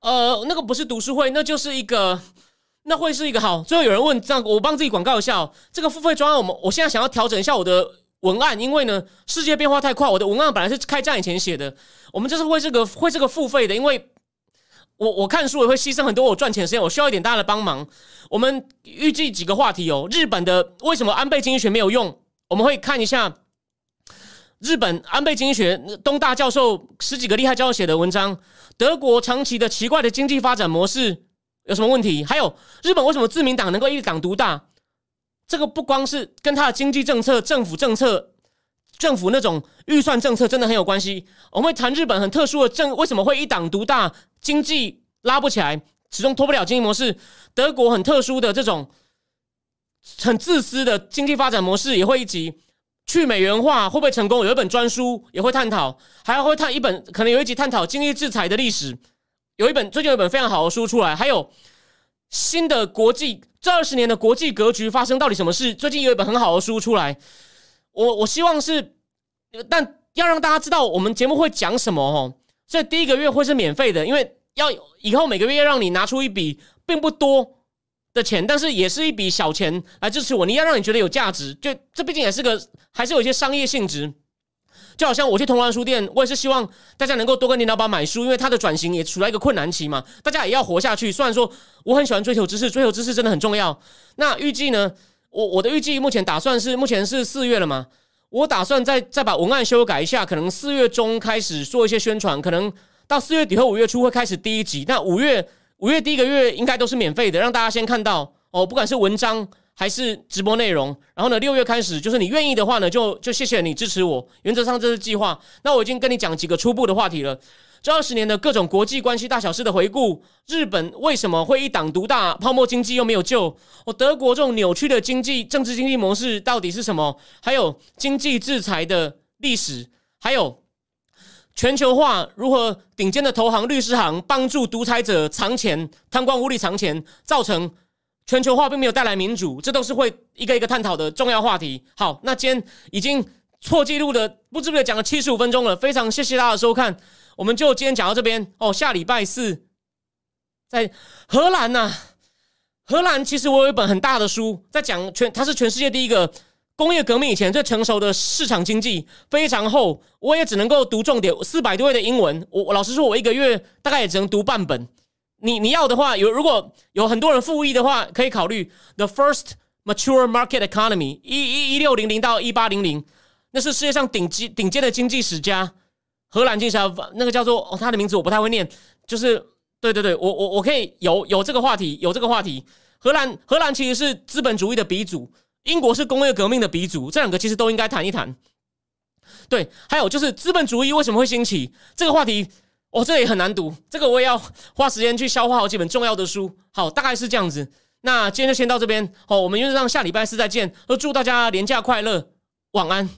Speaker 2: 呃，那个不是读书会，那就是一个。那会是一个好。最后有人问，这样我帮自己广告一下哦。这个付费专案，我们我现在想要调整一下我的文案，因为呢，世界变化太快，我的文案本来是开战以前写的。我们这是会这个会这个付费的，因为我我看书也会牺牲很多我赚钱时间，我需要一点大家的帮忙。我们预计几个话题哦。日本的为什么安倍经济学没有用？我们会看一下日本安倍经济学东大教授十几个厉害教授写的文章。德国长期的奇怪的经济发展模式。有什么问题？还有日本为什么自民党能够一党独大？这个不光是跟他的经济政策、政府政策、政府那种预算政策真的很有关系。我们会谈日本很特殊的政为什么会一党独大，经济拉不起来，始终脱不了经济模式。德国很特殊的这种很自私的经济发展模式也会一集去美元化会不会成功？有一本专书也会探讨，还要会探一本可能有一集探讨经济制裁的历史。有一本最近有一本非常好的书出来，还有新的国际这二十年的国际格局发生到底什么事？最近有一本很好的书出来，我我希望是，但要让大家知道我们节目会讲什么哦。所以第一个月会是免费的，因为要以后每个月让你拿出一笔并不多的钱，但是也是一笔小钱来支持我。你要让你觉得有价值，就这毕竟也是个还是有一些商业性质。就好像我去同安书店，我也是希望大家能够多跟林老板买书，因为他的转型也处在一个困难期嘛，大家也要活下去。虽然说我很喜欢追求知识，追求知识真的很重要。那预计呢，我我的预计目前打算是目前是四月了嘛，我打算再再把文案修改一下，可能四月中开始做一些宣传，可能到四月底和五月初会开始第一集。那五月五月第一个月应该都是免费的，让大家先看到哦，不管是文章。还是直播内容，然后呢，六月开始，就是你愿意的话呢，就就谢谢你支持我。原则上这是计划。那我已经跟你讲几个初步的话题了。这二十年的各种国际关系大小事的回顾，日本为什么会一党独大，泡沫经济又没有救？哦，德国这种扭曲的经济政治经济模式到底是什么？还有经济制裁的历史，还有全球化如何顶尖的投行、律师行帮助独裁者藏钱、贪官污吏藏钱，造成。全球化并没有带来民主，这都是会一个一个探讨的重要话题。好，那今天已经破纪录的不知不觉讲了七十五分钟了，非常谢谢大家的收看，我们就今天讲到这边哦。下礼拜四在荷兰呐、荷兰其实我有一本很大的书，在讲全，它是全世界第一个工业革命以前最成熟的市场经济，非常厚，我也只能够读重点，四百多页的英文，我老实说，我一个月大概也只能读半本。你你要的话，有如果有很多人复议的话，可以考虑 The First Mature Market Economy 一一一六零零到一八零零，那是世界上顶级顶尖的经济史家，荷兰经济，那个叫做哦，他的名字我不太会念，就是对对对，我我我可以有有这个话题，有这个话题。荷兰荷兰其实是资本主义的鼻祖，英国是工业革命的鼻祖，这两个其实都应该谈一谈。对，还有就是资本主义为什么会兴起这个话题，哦，这也很难读，这个我也要花时间去消化好几本重要的书。好，大概是这样子。那今天就先到这边，好，我们原则上下礼拜四再见，祝大家连假快乐，晚安。